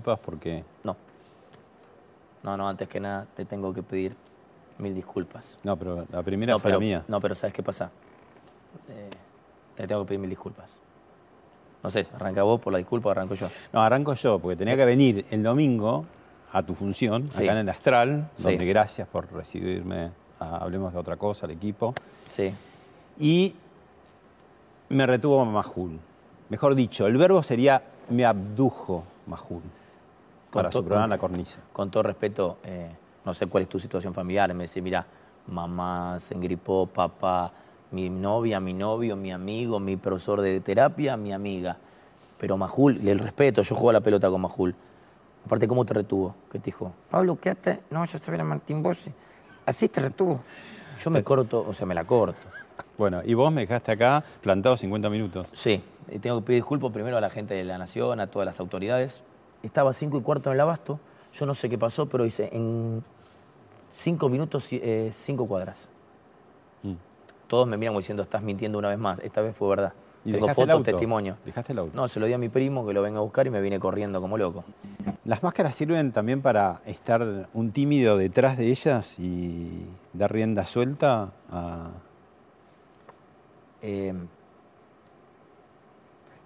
Disculpas porque No. No, no, antes que nada te tengo que pedir mil disculpas. no, pero la primera no, fue pero, la mía. No, pero ¿sabes qué pasa? Eh, te tengo que pedir mil disculpas. No sé, arranca vos por la disculpa o arranco yo. No, arranco yo porque tenía que venir el domingo a tu función Sí. acá en el Astral, Sí. donde gracias por recibirme. a Hablemos de otra cosa, al equipo. Sí. Y me retuvo Majul. Mejor dicho, el verbo sería me abdujo Majul para to- superar con- la cornisa. Con todo respeto, eh, no sé cuál es tu situación familiar. Me dice, mira, mamá se engripó, papá, mi novia, mi novio, mi amigo, mi profesor de terapia, mi amiga. Pero Majul, el respeto, yo juego a la pelota con Majul. Aparte, ¿cómo te retuvo? ¿Qué te dijo? Pablo, quédate. No, yo soy a Martín Bossi. Así te retuvo. Yo me corto, o sea, me la corto. Bueno, y vos me dejaste acá plantado 50 minutos. Sí, y tengo que pedir disculpas primero a la gente de la Nación, a todas las autoridades. Estaba a cinco y cuarto en el abasto, yo no sé qué pasó, pero hice en cinco minutos eh, cinco cuadras. Mm. Todos me miran diciendo, estás mintiendo una vez más. Esta vez fue verdad. ¿Y Tengo fotos, testimonio. ¿Dejaste el auto? No, se lo di a mi primo que lo venga a buscar y me vine corriendo como loco. ¿Las máscaras sirven también para estar un tímido detrás de ellas y dar rienda suelta a... Eh,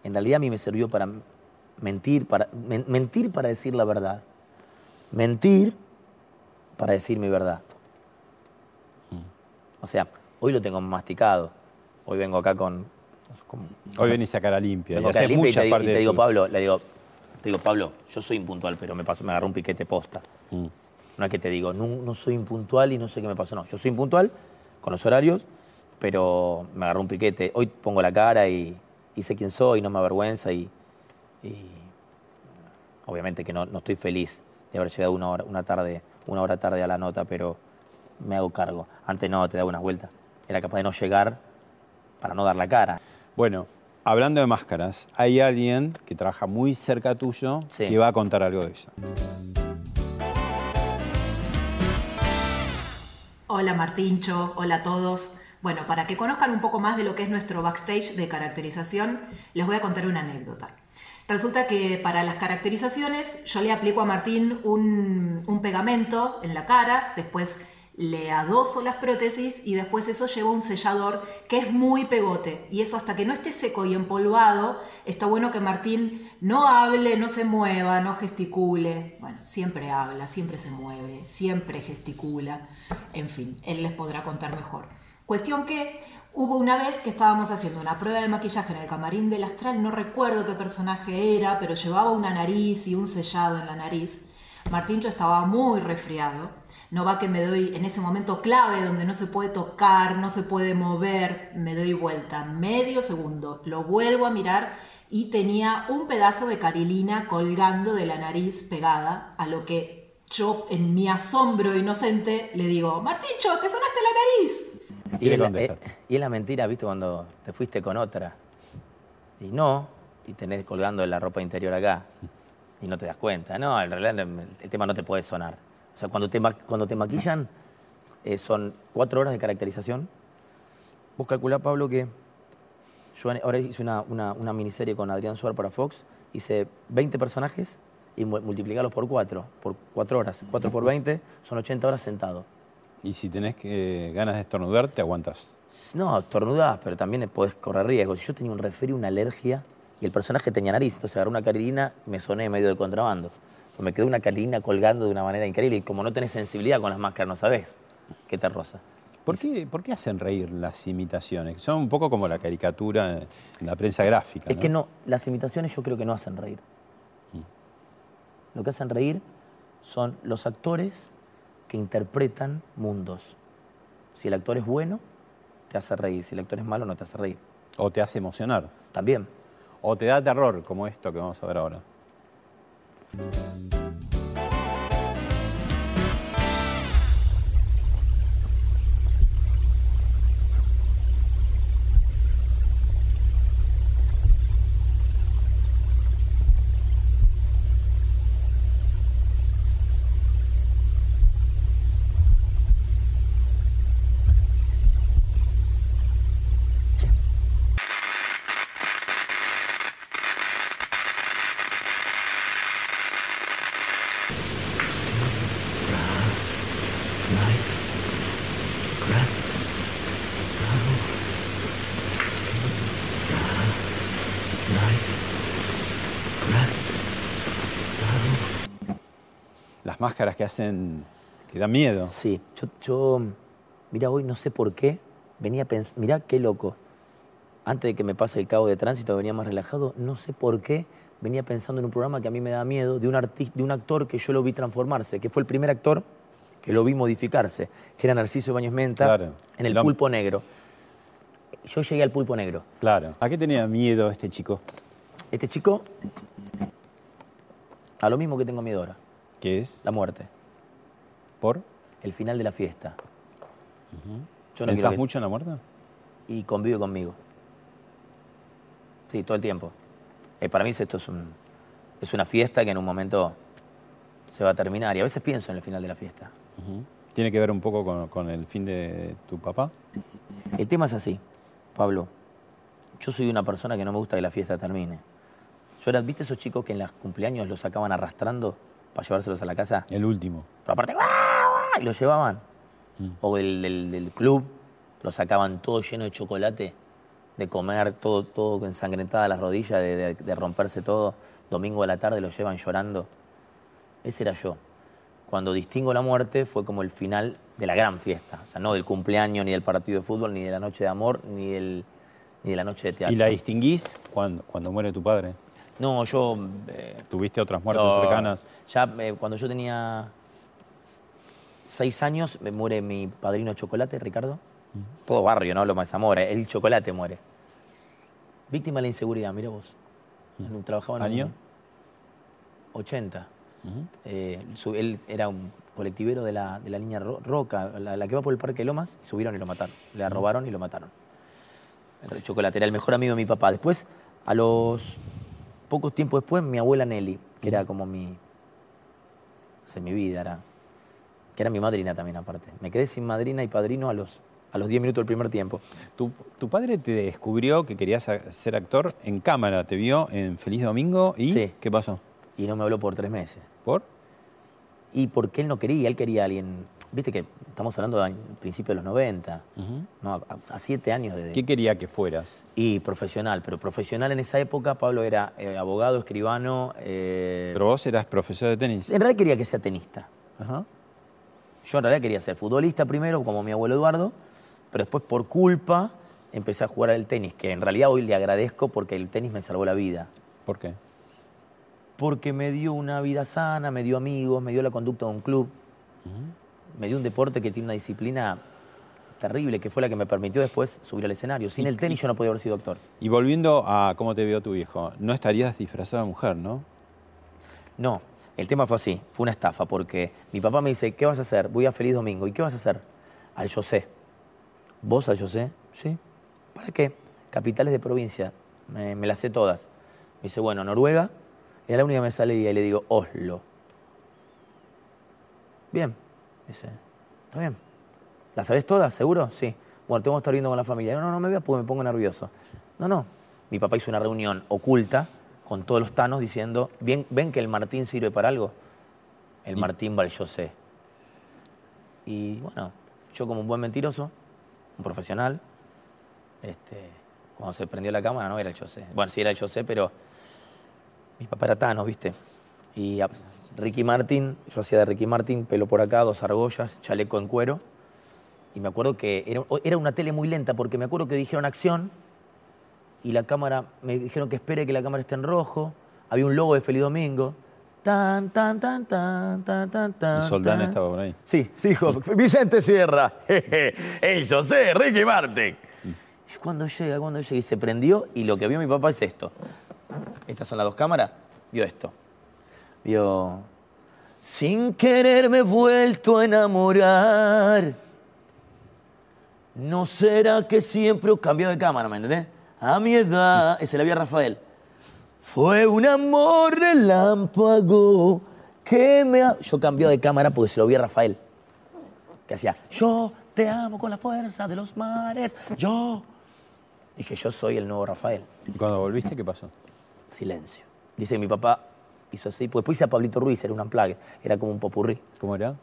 en realidad a mí me sirvió para mentir, para men- mentir para decir la verdad. Mentir para decir mi verdad. O sea, hoy lo tengo masticado. Hoy vengo acá con... con- Hoy venís a cara limpia. vengo y mucha te, parte y te digo, tu- Pablo, le digo, te digo, Pablo, yo soy impuntual, pero me, pasó, me agarró un piquete posta. Mm. No es que te digo, no, no soy impuntual y no sé qué me pasó. No, yo soy impuntual con los horarios, pero me agarró un piquete. Hoy pongo la cara y, y sé quién soy, no me avergüenza y, y obviamente que no, no estoy feliz de haber llegado una hora, una tarde, una hora tarde a la nota, pero me hago cargo. Antes no, te daba unas vueltas. Era capaz de no llegar para no dar la cara. Bueno, hablando de máscaras, hay alguien que trabaja muy cerca tuyo Sí. que va a contar algo de eso. Hola Martincho, hola a todos. Bueno, para que conozcan un poco más de lo que es nuestro backstage de caracterización, les voy a contar una anécdota. Resulta que para las caracterizaciones yo le aplico a Martín un, un pegamento en la cara, después le adoso las prótesis y después eso lleva un sellador que es muy pegote. Y eso hasta que no esté seco y empolvado, está bueno que Martín no hable, no se mueva, no gesticule. Bueno, siempre habla, siempre se mueve, siempre gesticula. En fin, él les podrá contar mejor. Cuestión que hubo una vez que estábamos haciendo una prueba de maquillaje en el camarín del astral, no recuerdo qué personaje era, pero llevaba una nariz y un sellado en la nariz. Martíncho estaba muy resfriado. No va que me doy en ese momento clave donde no se puede tocar, no se puede mover, me doy vuelta medio segundo, lo vuelvo a mirar y tenía un pedazo de carilina colgando de la nariz pegada, a lo que yo en mi asombro inocente le digo, Martíncho, te sonaste la nariz. ¿Qué le es la- eh, y es la mentira, ¿viste? Cuando te fuiste con otra. Y no, y tenés colgando la ropa interior acá. Y no te das cuenta. No, en realidad el, tema no te puede sonar. O sea, cuando te, ma- cuando te maquillan, eh, son cuatro horas de caracterización. Vos calculá, Pablo, que yo ahora hice una, una- una miniserie con Adrián Suárez para Fox. Hice 20 personajes y mu- multiplicarlos por cuatro, por cuatro horas. Cuatro por 20 son 80 horas sentado. Y si tenés que, ganas de estornudar, te aguantas. No, estornudás, pero también podés correr riesgos. Yo tenía un resfrío, una alergia, y el personaje tenía nariz, entonces agarré una carilina y me soné medio de contrabando. Me quedó una carilina colgando de una manera increíble, y como no tenés sensibilidad con las máscaras, no sabés qué te rosa. ¿Por qué, por qué hacen reír las imitaciones? Son un poco como la caricatura en la prensa gráfica. Es que no, las imitaciones yo creo que no hacen reír. Lo que hacen reír son los actores que interpretan mundos. Si el actor es bueno, te hace reír. Si el actor es malo, no te hace reír. O te hace emocionar. También. O te da terror, como esto que vamos a ver ahora. Que hacen, que dan miedo. Sí, yo, yo mira, hoy no sé por qué, venía pensando, mira qué loco. Antes de que me pase el cabo de tránsito, venía más relajado, no sé por qué, venía pensando en un programa que a mí me da miedo, de un, artista, de un actor que yo lo vi transformarse, que fue el primer actor que lo vi modificarse, que era Narciso Ibáñez Menta, Claro. en el pulpo negro. Yo llegué al pulpo negro. Claro. ¿A qué tenía miedo este chico? Este chico, a lo mismo que tengo miedo ahora, ¿Qué es? la muerte, ¿Por? el final de la fiesta. Yo no ¿Pensás que- mucho en la muerte? y convive conmigo. Sí, todo el tiempo. Eh, para mí esto es, un- es una fiesta que en un momento se va a terminar y a veces pienso en el final de la fiesta. ¿Tiene que ver un poco con, con el fin de tu papá? El tema es así, Pablo. Yo soy una persona que no me gusta que la fiesta termine. Yo era, ¿viste esos chicos que en los cumpleaños los sacaban arrastrando para llevárselos a la casa? El último. Pero aparte, ¡guau, y los llevaban. O del, del- del club, lo sacaban todo lleno de chocolate, de comer, todo, todo ensangrentada las rodillas, de, de- de romperse todo. Domingo a la tarde lo llevan llorando. Ese era yo. Cuando distingo la muerte fue como el final de la gran fiesta. O sea, no del cumpleaños, ni del partido de fútbol, ni de la noche de amor, ni, del, ni de la noche de teatro. ¿Y la distinguís cuando, cuando muere tu padre? No, yo... eh, ¿Tuviste otras muertes no, cercanas? Ya eh, cuando yo tenía seis años, me muere mi padrino Chocolate, Ricardo. Todo barrio, ¿no? Lo más amor. El chocolate muere. Víctima de la inseguridad, mira vos. Trabajaba en un- ¿Año? 80. Eh, su- él era un colectivero de la, de la línea Ro- Roca, la, la que va por el Parque de Lomas, y subieron y lo mataron. Le robaron y lo mataron. El chocolate era el mejor amigo de mi papá. Después, a los pocos tiempos después, mi abuela Nelly, que era como mi. No sé, mi vida, era. Que era mi madrina también, aparte. Me quedé sin madrina y padrino a los, a los 10 minutos del primer tiempo. Tu, tu padre te descubrió que querías ser actor en cámara, te vio en Feliz Domingo y Sí. ¿qué pasó? Y no me habló por tres meses. ¿Por? Y porque él no quería, él quería a alguien. Viste que estamos hablando de principios de los 90, ¿no? a, a siete años de, ¿Qué quería que fueras? Y profesional, pero profesional en esa época, Pablo era eh, abogado, escribano. eh, Pero vos eras profesor de tenis. En realidad quería que sea tenista. Ajá. Yo en realidad quería ser futbolista primero, como mi abuelo Eduardo, pero después por culpa empecé a jugar al tenis, que en realidad hoy le agradezco porque el tenis me salvó la vida. ¿Por qué? Porque me dio una vida sana, me dio amigos, me dio la conducta de un club, me dio un deporte que tiene una disciplina terrible, que fue la que me permitió después subir al escenario. Sin el tenis yo no podía haber sido actor. Y volviendo a cómo te vio tu viejo, no estarías disfrazada de mujer, ¿no? No, el tema fue así, fue una estafa, porque mi papá me dice, ¿qué vas a hacer? Voy a Feliz Domingo. ¿Y qué vas a hacer? Al José. ¿Vos al José? Sí. ¿Para qué? Capitales de provincia, me, me las sé todas. Me dice, bueno, Noruega, era la única que me sale y ahí le digo, Oslo. Bien, dice, está bien. ¿Las sabés todas, seguro? Sí. Bueno, tengo que estar viendo con la familia. No, no, no me veas porque me pongo nervioso. No, no. Mi papá hizo una reunión oculta con todos los tanos diciendo, ¿Bien, ¿ven que el Martín sirve para algo? El Martín va al José. Y bueno, yo como un buen mentiroso, un profesional, este, cuando se prendió la cámara no era el José. Bueno, sí era el José, pero mi papá era Thanos, ¿viste? Y Ricky Martin, yo hacía de Ricky Martin, pelo por acá, dos argollas, chaleco en cuero. Y me acuerdo que era, era una tele muy lenta porque me acuerdo que dijeron acción y la cámara, me dijeron que espere que la cámara esté en rojo. Había un logo de Feliz Domingo. Tan, tan, tan, tan, tan, tan, tan. Soldán estaba por ahí. Sí, sí, hijo. Vicente Sierra. ¡Ey, José, Ricky Martin! Y cuando llega, cuando llega, y se prendió, y lo que vio mi papá es esto. Estas son las dos cámaras. Vio esto. Vio. Sin querer me he vuelto a enamorar. ¿No será que siempre he cambiado de cámara, me entendés? A mi edad, ese la vía Rafael. Fue un amor relámpago que me... ha-". Yo cambiaba de cámara porque se lo vi a Rafael. Que hacía, yo te amo con la fuerza de los mares, yo... Dije, yo soy el nuevo Rafael. ¿Y cuando volviste qué pasó? Silencio. Dice que mi papá hizo así, pues después hice a Pablito Ruiz, era un amplague, era como un popurrí. ¿Cómo era?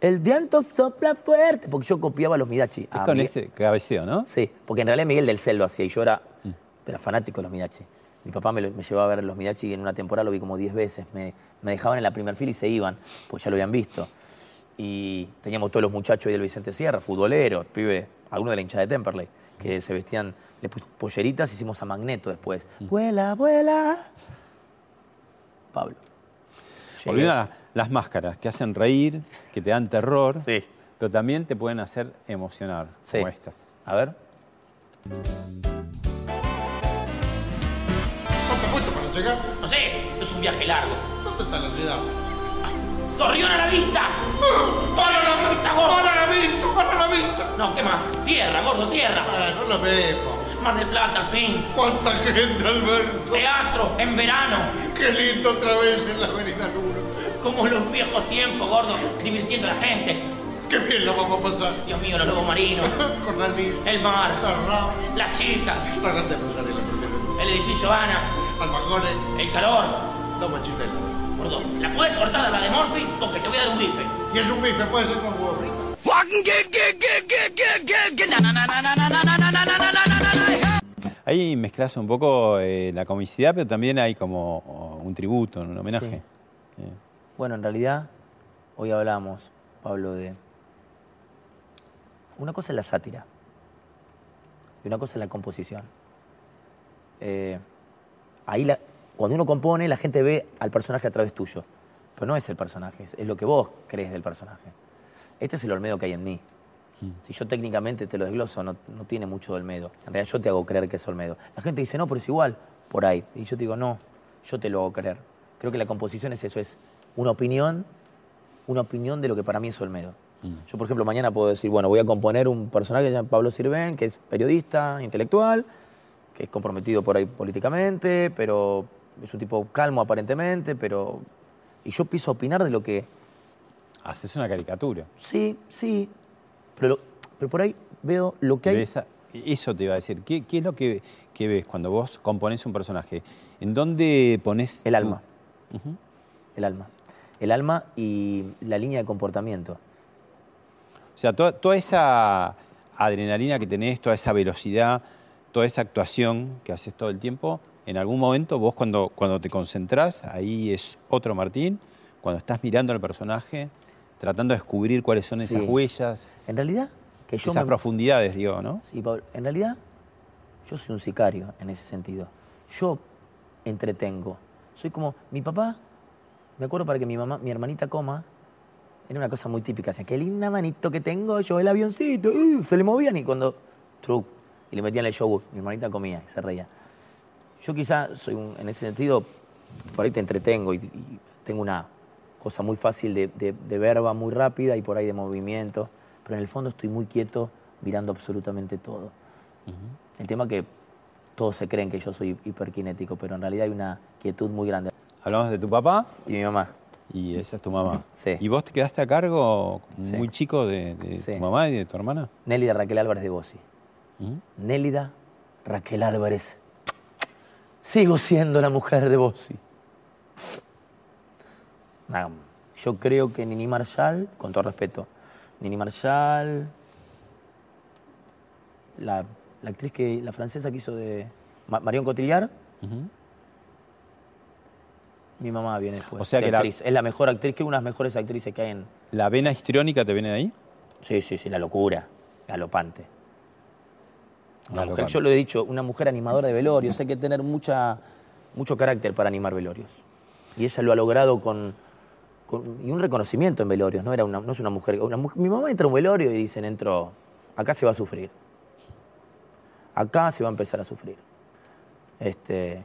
El viento sopla fuerte, porque yo copiaba a los Midachi. Es con Miguel- este cabeceo, ¿no? Sí, porque en realidad Miguel del Cel lo hacía y yo era, era fanático de los Midachi. Mi papá me, lo- me llevaba a ver los Midachi y en una temporada lo vi como 10 veces. Me, me dejaban en la primer fila y se iban, pues ya lo habían visto. Y teníamos todos los muchachos ahí del Vicente Sierra, futboleros, pibe, algunos de la hinchada de Temperley, que se vestían, le polleritas, hicimos a Magneto después. Vuela, vuela. Pablo. Llegué. Volviendo a la- las máscaras que hacen reír, que te dan terror, Sí. pero también te pueden hacer emocionar, Sí. como estas. A ver. ¿Cuánto puesto para llegar? No sé, es un viaje largo. ¿Dónde está la ciudad? ¡Torreón a la vista! ¡Para la vista! gordo! ¡Para la vista! ¡Para la vista! No, ¿qué más? Tierra, gordo, tierra. Ah, no lo vemos. Mar del Plata, al fin. ¡Cuánta gente, Alberto! Teatro, en verano. ¡Qué lindo otra vez en la Avenida Luna! Como en los viejos tiempos, gordo, divirtiendo a la gente. ¡Qué bien la vamos a pasar! Dios mío, los lobos marinos, Con la línea, el mar, la rama, las chicas, la grande pasarela primero. el edificio Ana, Almajones, el calor. dos machitelas. Gordo, ¿la puedes cortar a la de Morphy? Porque te voy a dar un bife. Y es un bife, puede ser con huevo frito. Ahí mezclas un poco eh, la comicidad, pero también hay como oh, un tributo, un homenaje. Bueno, en realidad, hoy hablamos, Pablo, de. Una cosa es la sátira y una cosa es la composición. Eh, ahí, la- cuando uno compone, la gente ve al personaje a través tuyo. Pero no es el personaje, es lo que vos crees del personaje. Este es el Olmedo que hay en mí. Si yo técnicamente te lo desgloso, no, no tiene mucho de Olmedo. En realidad yo te hago creer que es Olmedo. La gente dice, no, pero es igual, por ahí. Y yo te digo, no, yo te lo hago creer. Creo que la composición es eso, es una opinión, una opinión de lo que para mí es Olmedo. Yo, por ejemplo, mañana puedo decir, bueno, voy a componer un personaje que se llama Pablo Sirven, que es periodista, intelectual, que es comprometido por ahí políticamente, pero es un tipo calmo aparentemente, pero... Y yo a opinar de lo que, haces una caricatura. Sí, sí. Pero, por ahí veo lo que hay. Eso te iba a decir. ¿Qué, qué es lo que, que ves cuando vos componés un personaje? ¿En dónde pones El tu- alma. El alma. El alma y la línea de comportamiento. O sea, toda, toda esa adrenalina que tenés, toda esa velocidad, toda esa actuación que haces todo el tiempo, en algún momento vos cuando, cuando te concentrás, ahí es otro Martín, cuando estás mirando al personaje, tratando de descubrir cuáles son esas Sí. huellas, En realidad, que yo esas me- profundidades, digo, ¿no? Sí, Pablo, en realidad, yo soy un sicario en ese sentido. Yo entretengo. Soy como mi papá. Me acuerdo para que mi mamá, mi hermanita coma, era una cosa muy típica. Decía, qué linda manito que tengo yo, el avioncito. uh", se le movían y cuando. Truc. Y le metían el yogur. Mi hermanita comía y se reía. Yo quizá soy un, en ese sentido, por ahí te entretengo y, y tengo una cosa muy fácil de, de- de verba, muy rápida y por ahí de movimiento, pero en el fondo estoy muy quieto mirando absolutamente todo. El tema que todos se creen que yo soy hiperkinético, pero en realidad hay una quietud muy grande. Hablamos de tu papá Y mi mamá, y esa es tu mamá. Sí. ¿Y vos te quedaste a cargo Sí. muy chico de, de Sí. tu mamá y de tu hermana? Nélida Raquel Álvarez de Bossi. ¿Mm? Nélida Raquel Álvarez. Sigo siendo la mujer de Bossi. Yo creo que Nini Marshall, con todo respeto, Nini Marshall, la, la actriz que, la francesa que hizo de Ma- Marion Cotillard, mi mamá viene después. O sea de que la- actriz. Es la mejor actriz, que una de las mejores actrices que hay en... ¿La vena histriónica te viene de ahí? Sí, sí, sí, la locura. galopante. Una mujer, yo lo he dicho, una mujer animadora de velorios, hay que tener mucha, mucho carácter para animar velorios. Y ella lo ha logrado con- y un reconocimiento en velorios, no, era una, no es una mujer, una Mi mamá entra a un velorio y dicen, entró, acá se va a sufrir. Acá se va a empezar a sufrir. Este,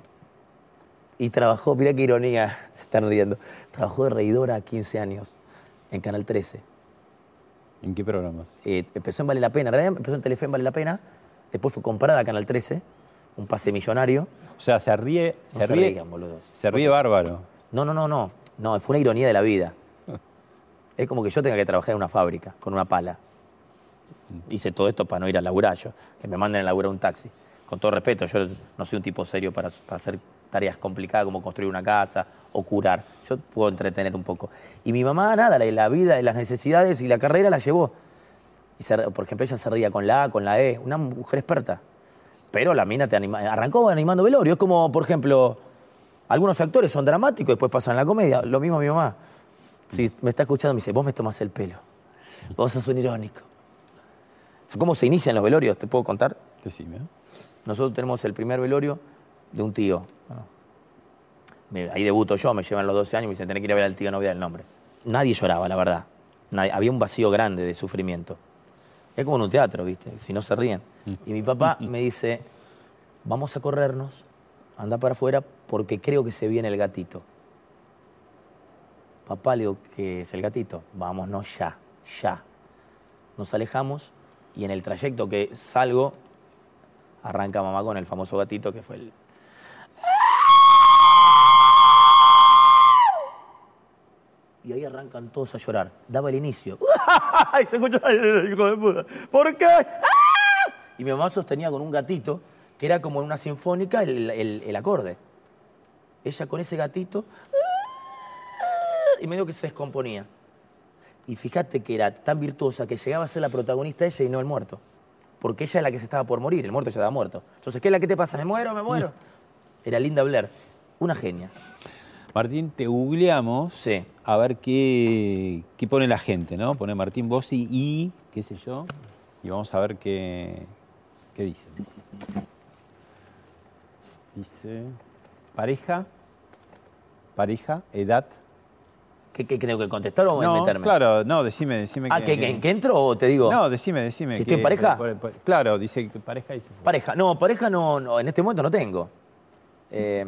y trabajó, mira qué ironía, se están riendo, trabajó de reidora 15 años en Canal 13. ¿En qué programas? Eh, empezó en Vale la Pena, en realidad empezó en Telefe en Vale la Pena, después fue comprada a Canal 13, un pase millonario. O sea, se ríe, No se se ríe, se ríe bárbaro. No, no, no, no, no, fue una ironía de la vida. Es como que yo tenga que trabajar en una fábrica con una pala. Hice todo esto para no ir a laburar yo, que me manden a laburar un taxi. Con todo respeto, yo no soy un tipo serio para, para hacer tareas complicadas como construir una casa o curar. Yo puedo entretener un poco. Y mi mamá, nada, la, la vida, las necesidades y la carrera la llevó. Y se- por ejemplo, ella se ría con la A, con la E, una mujer experta. Pero la mina te anima, arrancó animando velorio. Es como, por ejemplo, algunos actores son dramáticos y después pasan a la comedia. Lo mismo mi mamá. Si me está escuchando, me dice, vos me tomás el pelo. Vos sos un irónico. ¿Cómo se inician los velorios? ¿Te puedo contar? Decime. Nosotros tenemos el primer velorio de un tío. Ahí debuto yo, me llevan los 12 años y me dicen, tenés que ir a ver al tío, no voy a dar el nombre. Nadie lloraba, la verdad. Nadie- había un vacío grande de sufrimiento. Es como en un teatro, ¿viste? Si no se ríen. Y mi papá me dice, vamos a corrernos, anda para afuera porque creo que se viene el gatito. Papá, le digo, ¿qué es el gatito? Vámonos ya, ya. Nos alejamos y en el trayecto que salgo, arranca mamá con el famoso gatito que fue el... Y ahí arrancan todos a llorar. Daba el inicio. ¡Ay, se escucha! ¿Por qué? ¡Ah! Y mi mamá sostenía con un gatito que era como en una sinfónica el, el- el acorde. Ella con ese gatito y medio que se descomponía. Y fíjate que era tan virtuosa que llegaba a ser la protagonista ella y no el muerto. Porque ella es la que se estaba por morir, el muerto ya estaba muerto. Entonces, ¿qué es la que te pasa? ¿Me muero? ¿Me muero? Era Linda Blair, una genia. Martín, te googleamos Sí. a ver qué, qué pone la gente, ¿no? Pone Martín Bossi y qué sé yo, y vamos a ver qué, qué dice. Dice, pareja, pareja, edad. ¿Qué, qué tengo que contestar o no, meterme? claro, no, decime, decime Ah, ¿que, que- que entro o te digo? No, decime, decime. ¿Si estoy en que- pareja? por- por- claro, dice que pareja dice. Pareja. No, pareja no, no, en este momento no tengo. Eh,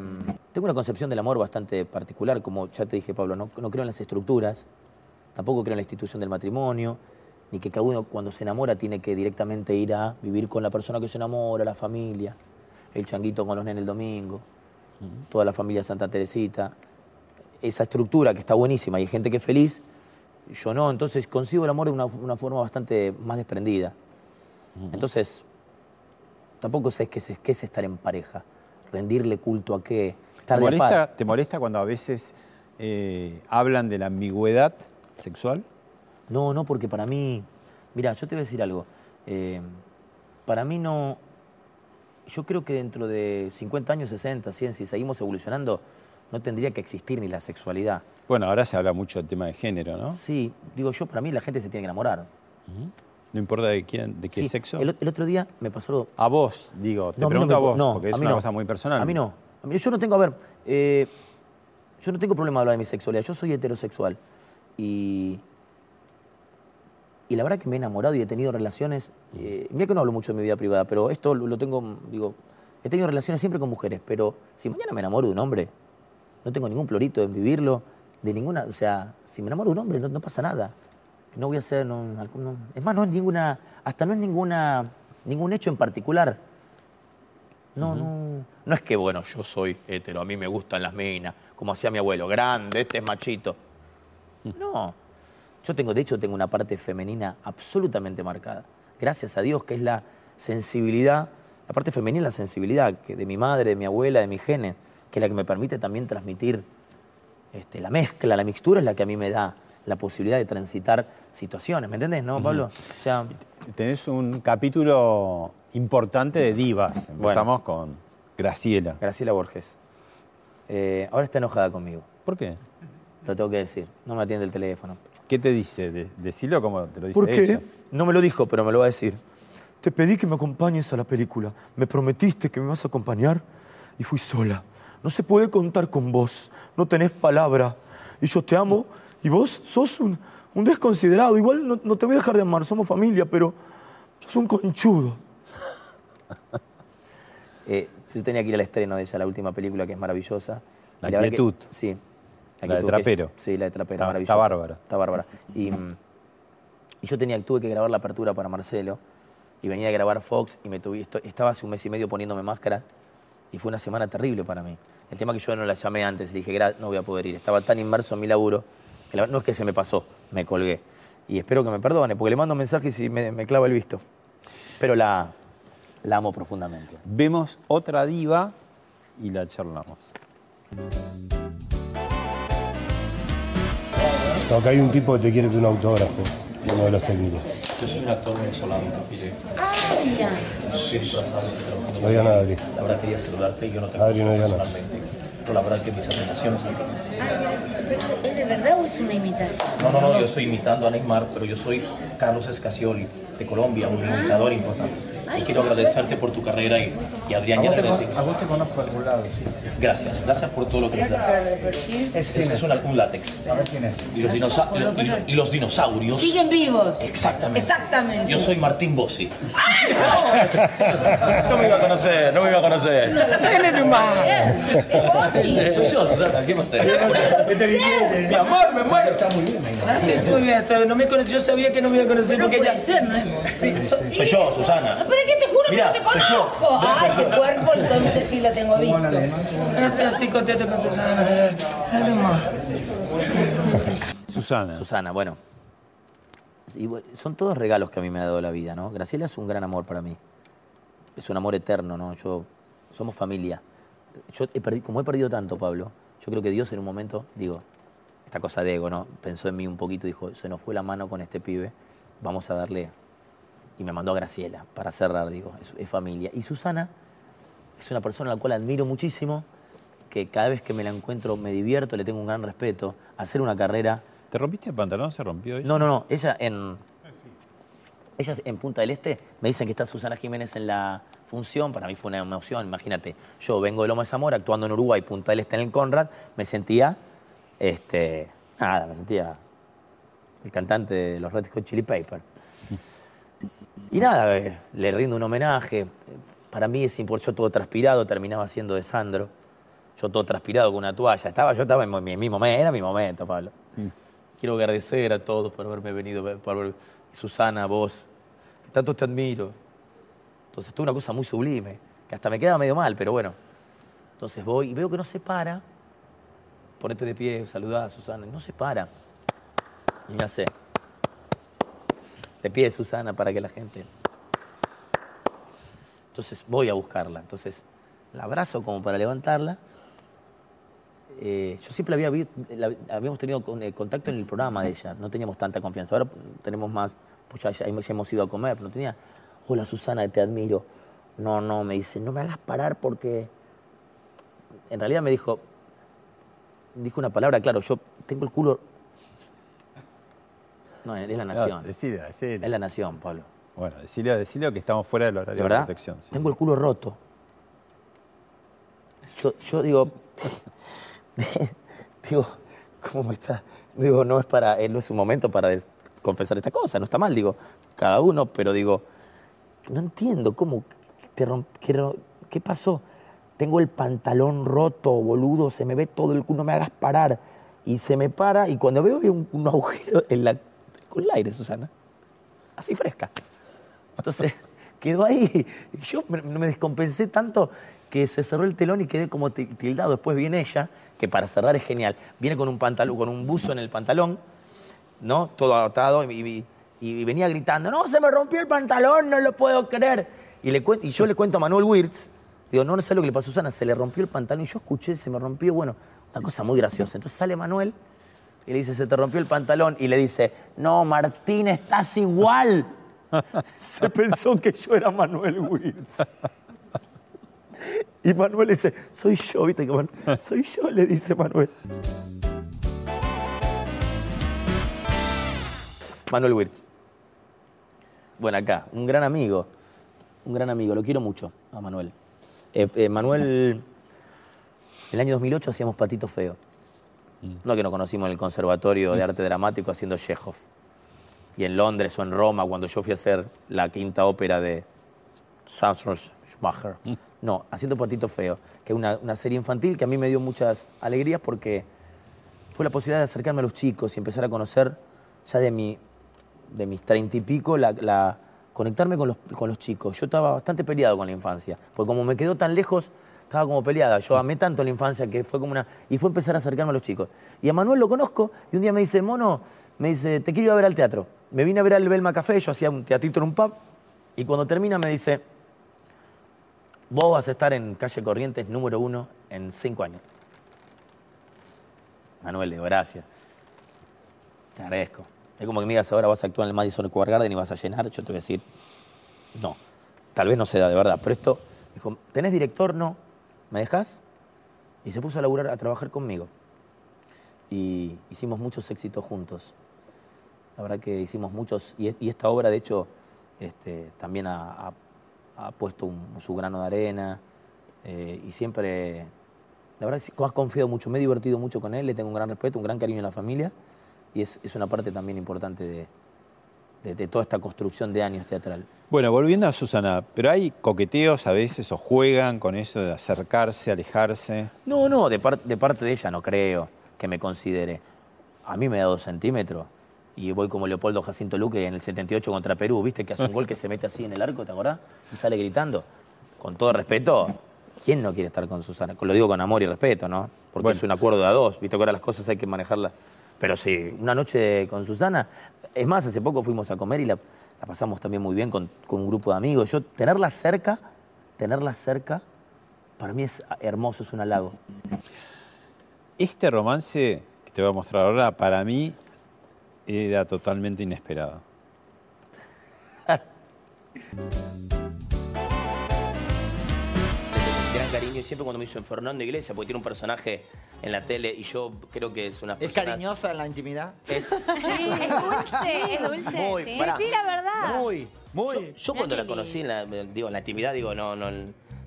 tengo una concepción del amor bastante particular, como ya te dije, Pablo, no, no creo en las estructuras, tampoco creo en la institución del matrimonio, ni que cada uno cuando se enamora tiene que directamente ir a vivir con la persona que se enamora, la familia, el changuito con los nenes el domingo, toda la familia Santa Teresita. Esa estructura que está buenísima y hay gente que es feliz, yo no, entonces concibo el amor de una, una forma bastante más desprendida. Entonces, tampoco sé qué es, qué es estar en pareja, rendirle culto a qué, ¿Te estar de par. molesta, ¿Te molesta cuando a veces eh, hablan de la ambigüedad sexual? No, no, porque para mí, mira, yo te voy a decir algo. Eh, para mí no, yo creo que dentro de 50 años, 60, 100, si seguimos evolucionando, no tendría que existir ni la sexualidad. Bueno, ahora se habla mucho del tema de género, ¿no? Sí, digo yo, para mí la gente se tiene que enamorar. No importa de quién, de qué Sí, sexo. El, el otro día me pasó algo A vos, digo, te No, a mí no pregunto me a vos, no, porque es una cosa muy personal. A mí no. A mí- yo no tengo, a ver, eh, yo no tengo problema de hablar de mi sexualidad. Yo soy heterosexual. Y, y la verdad que me he enamorado y he tenido relaciones. Eh, mira que no hablo mucho de mi vida privada, pero esto lo, lo tengo, digo, he tenido relaciones siempre con mujeres. Pero si mañana me enamoro de un hombre, no tengo ningún plorito en vivirlo, de ninguna. O sea, si me enamoro de un hombre, no, no pasa nada. No voy a hacer. No, es más, no es ninguna. Hasta no es ninguna, ningún hecho en particular. No, no. No es que, bueno, yo soy hetero, a mí me gustan las minas, como hacía mi abuelo, grande, este es machito. No. Yo tengo, de hecho, tengo una parte femenina absolutamente marcada. Gracias a Dios, que es la sensibilidad, la parte femenina, la sensibilidad que de mi madre, de mi abuela, de mi genes, que es la que me permite también transmitir este, la mezcla, la mixtura, es la que a mí me da la posibilidad de transitar situaciones. ¿Me entendés, no, Pablo? O sea, Tenés un capítulo importante de divas. Empezamos con Graciela. Graciela Borges. Eh, ahora está enojada conmigo. ¿Por qué? Lo tengo que decir. No me atiende el teléfono. ¿Qué te dice? De- decilo como te lo dice ¿Por qué? ella. No me lo dijo, pero me lo va a decir. Te pedí que me acompañes a la película. Me prometiste que me vas a acompañar y fui sola. No se puede contar con vos. No tenés palabra. Y yo te amo y vos sos un, un desconsiderado. Igual no, no te voy a dejar de amar, somos familia, pero sos un conchudo. Eh, yo tenía que ir al estreno de ella, la última película que es maravillosa. La Y verdad que- Quietud. sí. La de Quietud, que es- Trapero. sí, la de Trapero, Está- maravillosa. está bárbara. Está bárbara. Y, mm, y yo tenía, tuve que grabar la apertura para Marcelo y venía a grabar Fox y me tuve, estaba hace un mes y medio poniéndome máscara y fue una semana terrible para mí. El tema que yo no la llamé antes, le dije, "Gra- no voy a poder ir. Estaba tan inmerso en mi laburo que la- no es que se me pasó, me colgué. Y espero que me perdone, porque le mando mensajes y me, me clava el visto. Pero la, la amo profundamente. Vemos otra diva y la charlamos. No, acá hay un tipo que te quiere que un autógrafo, uno de los técnicos. Yo soy un actor venezolano. Ah, mira. Trabajando No diga nada, Adri. La verdad quería saludarte, yo no te Adri, no diga nada. personalmente. Pero la verdad que mis admiraciones a ti. Ay, ¿Es de verdad o es una imitación? No, no, no, yo estoy imitando a Neymar, pero yo soy Carlos Escacioli, de Colombia, un imitador importante. Y quiero agradecerte por tu carrera y, y Adrián ya te agradecí. vos te conozco algún lado, sí. Gracias, gracias por todo lo que nos das. el perfil. Es, es, es una- un látex. A ver quién es. Y los, dinosa- y los- y los- y los dinosaurios. Siguen vivos. Exactamente. Exactamente. Yo soy Martín Bossi. No me iba a conocer, no me iba a conocer. Soy yo, Susana, ¿qué más Mi amor, me muero. Está muy bien, Gracias, muy bien. No me yo sabía que no me iba a conocer No porque puede ella. ser, no es soy yo, Susana. Pero es que te juro Mira, que no te conozco. Ah, ese cuerpo entonces sí lo tengo visto. Estoy así contento con Susana. Mi amor. Susana. Susana, bueno. Y son todos regalos que a mí me ha dado la vida, ¿no? Graciela es un gran amor para mí. Es un amor eterno, ¿no? Yo, somos familia. Yo he como he perdido tanto, Pablo, yo creo que Dios en un momento, digo, esta cosa de ego, ¿no? Pensó en mí un poquito y dijo, se nos fue la mano con este pibe, vamos a darle. Y me mandó a Graciela para cerrar, digo, es, es familia. Y Susana es una persona a la cual admiro muchísimo, que cada vez que me la encuentro me divierto, le tengo un gran respeto. Hacer una carrera ¿Te rompiste el pantalón? ¿Se rompió? ella? no, no, no. Ella en. Ella en Punta del Este me dicen que está Susana Jiménez en la función. Para mí fue una emoción. Imagínate, yo vengo de Loma de Zamora, actuando en Uruguay, Punta del Este en el Conrad. Me sentía. Este. Nada, me sentía. El cantante de los Red Hot Chili Peppers. Y nada, eh, le rindo un homenaje. Para mí es importante. Yo todo transpirado, terminaba siendo de Sandro. Yo todo transpirado con una toalla. Estaba, yo estaba en mi, mi momento, era mi momento, Pablo. Quiero agradecer a todos por haberme venido, por haber- Susana, vos, que tanto te admiro. Entonces, esto es una cosa muy sublime, que hasta me queda medio mal, pero bueno. Entonces voy y veo que no se para. Ponete de pie, saludá a Susana. No se para. Y me hace. De pie, Susana, para que la gente. Entonces voy a buscarla. Entonces la abrazo como para levantarla. Eh, yo siempre había la- habíamos tenido eh, contacto en el programa de ella, no teníamos tanta confianza. Ahora tenemos más, pues ya, ya hemos ido a comer, pero no tenía. Hola Susana, te admiro. No, no, me dice, no me hagas parar porque. En realidad me dijo, dijo una palabra, claro, yo tengo el culo. No, es la nación. No, decile. Es la nación, Pablo. Bueno, decile, decile que estamos fuera del horario ¿De protección. sí. Tengo el culo roto. Yo, yo digo, digo, ¿cómo me está? Digo, no es para, eh, no es un momento para confesar esta cosa, no está mal, digo, cada uno, pero digo, no entiendo cómo te romp- qué, ro- ¿qué pasó? Tengo el pantalón roto, boludo, se me ve todo el culo, no me hagas parar. Y se me para, y cuando veo veo un, un agujero en la, con el aire, Susana, así fresca. Entonces quedó ahí. Yo me, descompensé tanto que se cerró el telón y quedé como ti- tildado. Después viene ella, que para cerrar es genial. Viene con un pantalón, con un buzo en el pantalón, ¿no? Todo atado y, venía gritando, no, se me rompió el pantalón, no lo puedo creer. Y yo le cuento a Manuel Wirtz, digo, no, no sé lo que le pasó a Susana, se le rompió el pantalón y yo escuché, se me rompió, bueno, una cosa muy graciosa. Entonces sale Manuel y le dice, se te rompió el pantalón. Y le dice, no, Martín, estás igual. Se pensó que yo era Manuel Wirtz. Y Manuel dice, soy yo, ¿viste? que Soy yo, le dice Manuel. Manuel Wirtz. Bueno, acá, un gran amigo. Un gran amigo, lo quiero mucho a Manuel. Eh, eh, Manuel, el año 2008 hacíamos Patito Feo. No que nos conocimos en el Conservatorio de Arte Dramático haciendo Chekhov. Y en Londres o en Roma, cuando yo fui a hacer la quinta ópera de Santos Schumacher. No, haciendo Patito Feo, que es una, una serie infantil que a mí me dio muchas alegrías porque fue la posibilidad de acercarme a los chicos y empezar a conocer ya de, mi, de mis treinta y pico, la, la- conectarme con los, con los chicos. Yo estaba bastante peleado con la infancia, porque como me quedó tan lejos, estaba como peleada. Yo amé tanto la infancia que fue como una... Y fue empezar a acercarme a los chicos. Y a Manuel lo conozco y un día me dice, mono, me dice, te quiero ir a ver al teatro. Me vine a ver al Belma Café, yo hacía un teatrito en un pub, y cuando termina me dice, vos vas a estar en calle Corrientes número uno en cinco años. Manuel, digo, gracias. Te agradezco. Es como que me digas ahora vas a actuar en el Madison Square Garden y vas a llenar, yo te voy a decir, no. Tal vez no se da de verdad, pero esto, dijo, ¿tenés director? No. ¿Me dejas? Y se puso a laburar, a trabajar conmigo. Y hicimos muchos éxitos juntos. La verdad que hicimos muchos, y, esta obra de hecho este, también ha, puesto su grano de arena, eh, y siempre, la verdad que has confiado mucho, me he divertido mucho con él, le tengo un gran respeto, un gran cariño en la familia, y es, es una parte también importante de toda esta construcción de años teatral. Bueno, volviendo a Susana, pero hay coqueteos a veces o juegan con eso de acercarse, alejarse. No, no, de, par- de parte de ella no creo que me considere. A mí me da dos centímetros y voy como Leopoldo Jacinto Luque en el 78 contra Perú, ¿viste? Que hace un gol que se mete así en el arco, ¿te acordás? Y sale gritando. Con todo respeto, ¿quién no quiere estar con Susana? Lo digo con amor y respeto, ¿no? Porque es un acuerdo de a dos, ¿viste? Que ahora las cosas hay que manejarlas. Pero sí, una noche con Susana. Es más, hace poco fuimos a comer y la, la pasamos también muy bien con, con un grupo de amigos. Yo, tenerla cerca, tenerla cerca, para mí es hermoso, es un halago. Este romance que te voy a mostrar ahora, para mí, era totalmente inesperado. cariño y siempre cuando me hizo en Fernando Iglesias, porque tiene un personaje en la tele y yo creo que es una ¿Es persona... cariñosa en la intimidad? Es Sí, es dulce, es dulce. Muy, sí. pará. Decí la verdad. muy, muy. Yo, yo cuando la conocí, en la, digo, en la intimidad, digo, no, no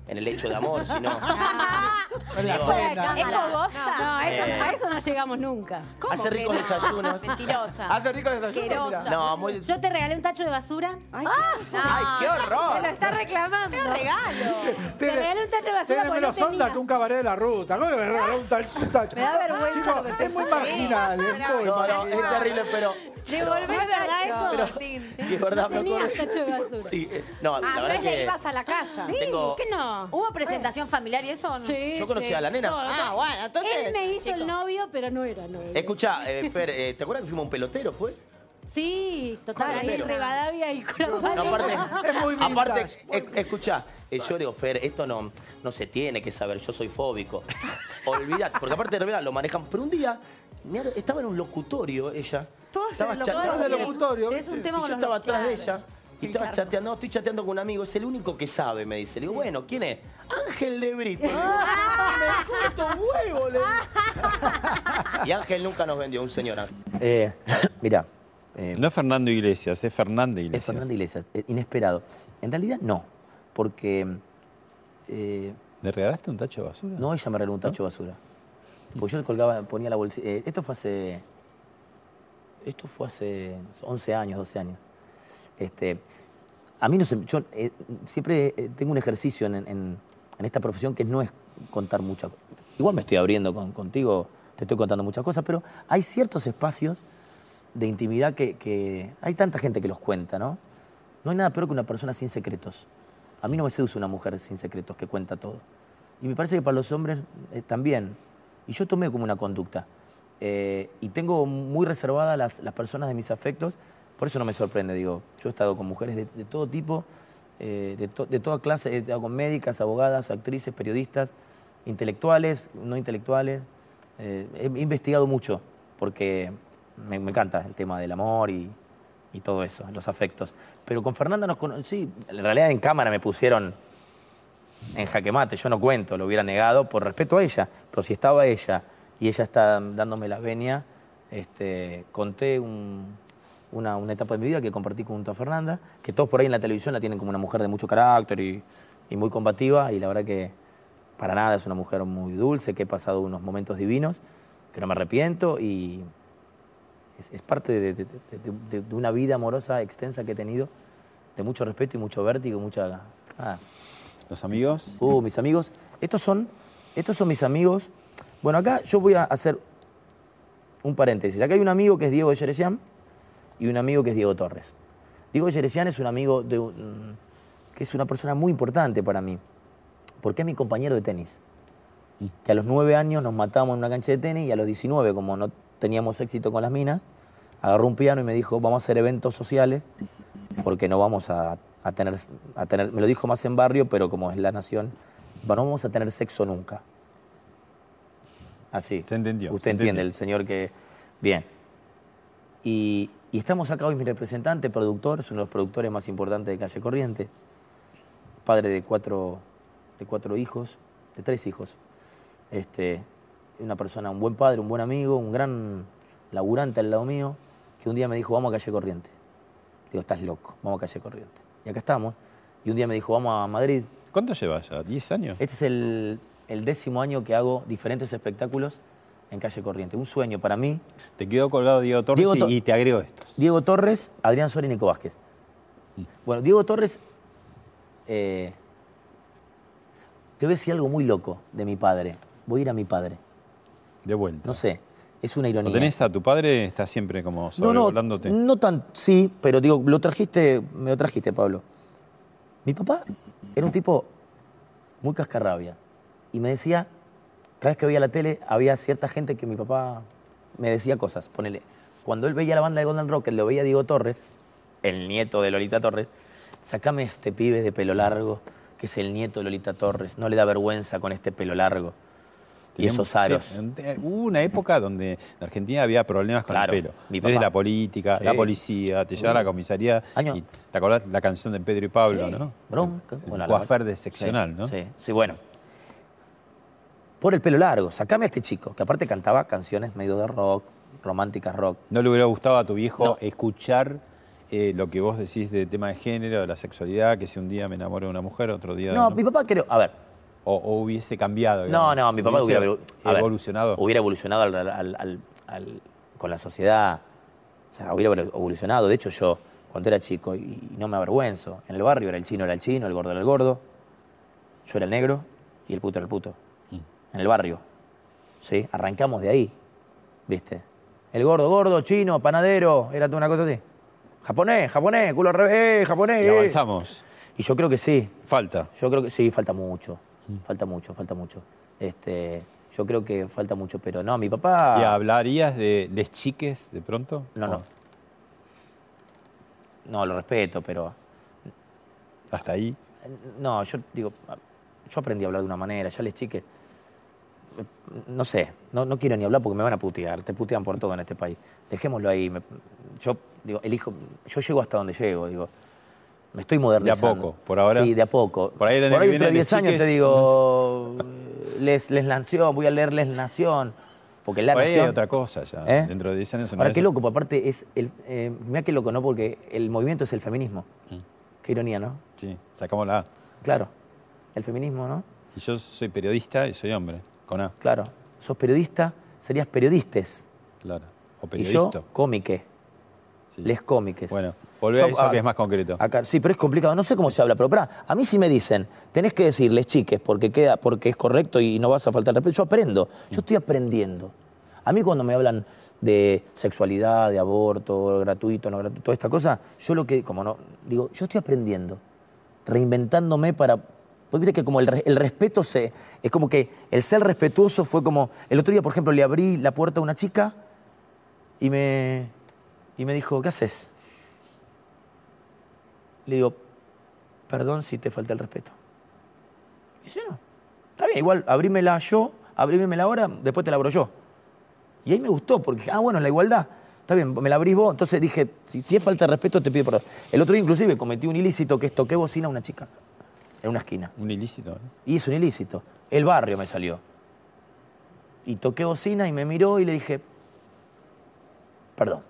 en el hecho de amor, sino... En la Digo, cena. Es fogosa. No, a eso, Eh. a eso no llegamos nunca. Hace que ricos no? desayunos. Mentirosa. Hace rico desayuno. Asquerosa. No, muy... Yo te regalé un tacho de basura. Ay, Ay, qué horror. lo está reclamando. ¡Qué regalo! Te regalé un tacho de basura Tiene porque menos no onda tenía. que un cabaret de la ruta. ¿Cómo le regaló un tacho? Me da vergüenza Chico, lo que te es muy pasó. marginal, es muy No, no, marginal. es terrible, pero... Devolvé ¿Es verdad eso? Pero- Martín. Sí, es verdad, me Tenías acuerdo. tacho de basura. Sí, eh, no, Ah, la verdad entonces le que... ibas a la casa. Sí, Tengo- ¿qué no? ¿Hubo presentación familiar y eso o no? Sí, Yo conocí sí. a la nena. No, no, Ah, bueno, entonces. Él me hizo el chico. novio, pero no era novio. Escucha, eh, Fer, eh, ¿te acuerdas que fuimos a un pelotero, fue? Sí, total, ahí en Rivadavia y Corazón. No, aparte, Es muy vintage. aparte es- escucha, eh, yo le digo, Fer, esto no, no se tiene que saber, yo soy fóbico. Olvidate, porque aparte de verdad lo manejan. Pero un día, mira, estaba en un locutorio ella. Todas estaba en cha- locutorio. Todas de locutorio, Es un y tema yo con los estaba atrás de ella. Y estaba chateando, no, estoy chateando con un amigo, es el único que sabe, me dice. Le digo, bueno, ¿quién es? Ángel de Brito. me corto un huevo, le. Y Ángel nunca nos vendió, un señor Ángel. Eh, mira, eh, No es Fernando Iglesias, es Fernanda es Iglesias. Fernando Iglesias, eh, inesperado. En realidad no, porque eh, ¿Le regalaste un tacho de basura? no ella me regaló un tacho de basura. Porque yo le colgaba, ponía la bolsita. eh, esto fue hace. Esto fue hace 11 años, 12 años. Este, a mí no se. Yo eh, siempre eh, tengo un ejercicio en, en- en esta profesión que no es contar muchas cosas. Igual me estoy abriendo con- contigo, te estoy contando muchas cosas, pero hay ciertos espacios de intimidad que, que hay tanta gente que los cuenta, ¿no? No hay nada peor que una persona sin secretos. A mí no me seduce una mujer sin secretos que cuenta todo. Y me parece que para los hombres eh, también. Y yo tomé como una conducta. Eh, y tengo muy reservadas las, personas de mis afectos. Por eso no me sorprende, digo. Yo he estado con mujeres de, todo tipo, eh, de, to- de toda clase. He estado con médicas, abogadas, actrices, periodistas, intelectuales, no intelectuales. He investigado mucho porque me, encanta el tema del amor y todo eso, los afectos. Pero con Fernanda nos cono- sí, en realidad en cámara me pusieron en jaque mate, yo no cuento, lo hubiera negado por respeto a ella, pero si estaba ella y ella está dándome la venia, este, conté un, una, una etapa de mi vida que compartí junto a Fernanda, que todos por ahí en la televisión la tienen como una mujer de mucho carácter y, y muy combativa, y la verdad que para nada es una mujer muy dulce, que he pasado unos momentos divinos, que no me arrepiento y es, es parte de, de- de- de- de una vida amorosa extensa que he tenido, de mucho respeto y mucho vértigo, mucha... nada. ¿Los amigos? Uh, mis amigos. Estos son, estos son mis amigos. Bueno, acá yo voy a hacer un paréntesis. Acá hay un amigo que es Diego Yeresian y un amigo que es Diego Torres. Diego Yeresian es un amigo de un- que es una persona muy importante para mí, porque es mi compañero de tenis. Que a los nueve años nos matamos en una cancha de tenis y a los 19, como no teníamos éxito con las minas, agarró un piano y me dijo, vamos a hacer eventos sociales porque no vamos a, a tener, a tener, me lo dijo más en barrio, pero como es la nación, no vamos a tener sexo nunca. Así. Se entendió. Usted se entiende, entendió. el señor que... Bien. Y, y estamos acá hoy mi representante, productor, es uno de los productores más importantes de Calle Corriente, padre de cuatro, de cuatro hijos, de tres hijos. Este, una persona, un buen padre, un buen amigo, un gran laburante al lado mío, que un día me dijo, vamos a Calle Corriente. Digo, estás loco, vamos a Calle Corriente. Y acá estamos. Y un día me dijo, vamos a Madrid. ¿Cuánto llevas ya? ¿10 años? Este es el, el décimo año que hago diferentes espectáculos en Calle Corriente. Un sueño para mí. Te quedó colgado Diego Torres Diego y- To- y, te agrego esto. Diego Torres, Adrián Suárez y Nico Vázquez. Bueno, Diego Torres, eh, te voy a decir algo muy loco de mi padre. Voy a ir a mi padre. De vuelta. No sé, es una ¿Lo ironía. tenés a tu padre? Está siempre como No, no, sobrevolándote. no tan, sí, pero digo, lo trajiste, me lo trajiste, Pablo. Mi papá era un tipo muy cascarrabia y me decía, cada vez que veía la tele, había cierta gente que mi papá me decía cosas. Ponele, cuando él veía la banda de Golden Rocket, lo veía Diego Torres, el nieto de Lolita Torres, sacame este pibe de pelo largo, que es el nieto de Lolita Torres, no le da vergüenza con este pelo largo. Y esos aros. Hubo una época donde en Argentina había problemas con Claro, el pelo. mi Desde la política, Sí. la policía, te llevaba a la comisaría. Año- y, ¿Te acordás la canción de Pedro y Pablo, Sí, no? Bronca. El Bueno, la- coafer decepcional, sí, ¿no? Sí, sí, bueno. Por el pelo largo, sacame a este chico, que aparte cantaba canciones medio de rock, románticas rock. ¿No le hubiera gustado a tu viejo escuchar eh, lo que vos decís de tema de género, de la sexualidad, que si un día me enamoro de una mujer, otro día No, mi papá creo, a ver, O, o hubiese cambiado. no, digamos, no, mi papá hubiera ver, evolucionado. hubiera evolucionado al- al- al- al- con la sociedad, o sea, hubiera evolucionado. De hecho, yo, cuando era chico, y, no me avergüenzo, en el barrio era el chino, era el chino, el gordo era el gordo, yo era el negro y el puto era el puto. En el barrio, ¿sí? Arrancamos de ahí, ¿viste? El gordo, gordo, chino, panadero, era toda una cosa así. Japonés, japonés, culo al revés, eh, japonés. Y eh. avanzamos. Y yo creo que sí. Falta. Yo creo que sí, falta mucho. Falta mucho, falta mucho. Este, yo creo que falta mucho, pero no, mi papá. ¿Y hablarías de les chiques de pronto? No, no. No, lo respeto, pero. ¿Hasta ahí? No, yo digo, yo aprendí a hablar de una manera, ya les chiques. No sé, no, no quiero ni hablar porque me van a putear, te putean por todo en este país. Dejémoslo ahí. me- yo digo, elijo, yo llego hasta donde llego, digo. Me estoy modernizando. poco, por ahora. Sí, de a poco. Por ahí dentro de Les 10 años te digo, Les, Les Nación, voy a leer Les Nación. Porque La Por ahí hay Nación. otra cosa ya. ¿Eh? Dentro de 10 años Ahora, qué de loco, aparte es. El, eh, mira qué loco, ¿no? Porque el movimiento es el feminismo. Qué ironía, ¿no? Sí, sacamos la A. Claro. El feminismo, ¿no? Y yo soy periodista y soy hombre, con A. Claro. Sos periodista, serías periodistes. Claro. O Y periodista. yo, cómique. Les cómiques. Bueno, volvé Yo- a eso que es más concreto. Acá, sí, pero es complicado. No sé cómo se habla, pero pará, a mí sí me dicen, tenés que decirles chiques porque, queda, porque es correcto y no vas a faltar respeto. Yo aprendo, yo estoy aprendiendo. A mí cuando me hablan de sexualidad, de aborto, gratuito, no gratuito, toda esta cosa, yo lo que, como no, digo, yo estoy aprendiendo, reinventándome para... Porque viste que como el, el respeto se... Es como que el ser respetuoso fue como... El otro día, por ejemplo, le abrí la puerta a una chica y me, y me dijo, ¿qué haces? Le digo, perdón si te falta el respeto. Y dice, no, está bien, igual abrímela yo, abrímela ahora, después te la abro yo. Y ahí me gustó, porque, ah, bueno, la igualdad. Está bien, me la abrís vos. Entonces dije, si, si es falta de respeto, te pido perdón. El otro día inclusive cometí un ilícito que es toqué bocina a una chica en una esquina. Un ilícito. ¿eh? Y es un ilícito. El barrio me salió. Y toqué bocina y me miró y le dije, perdón.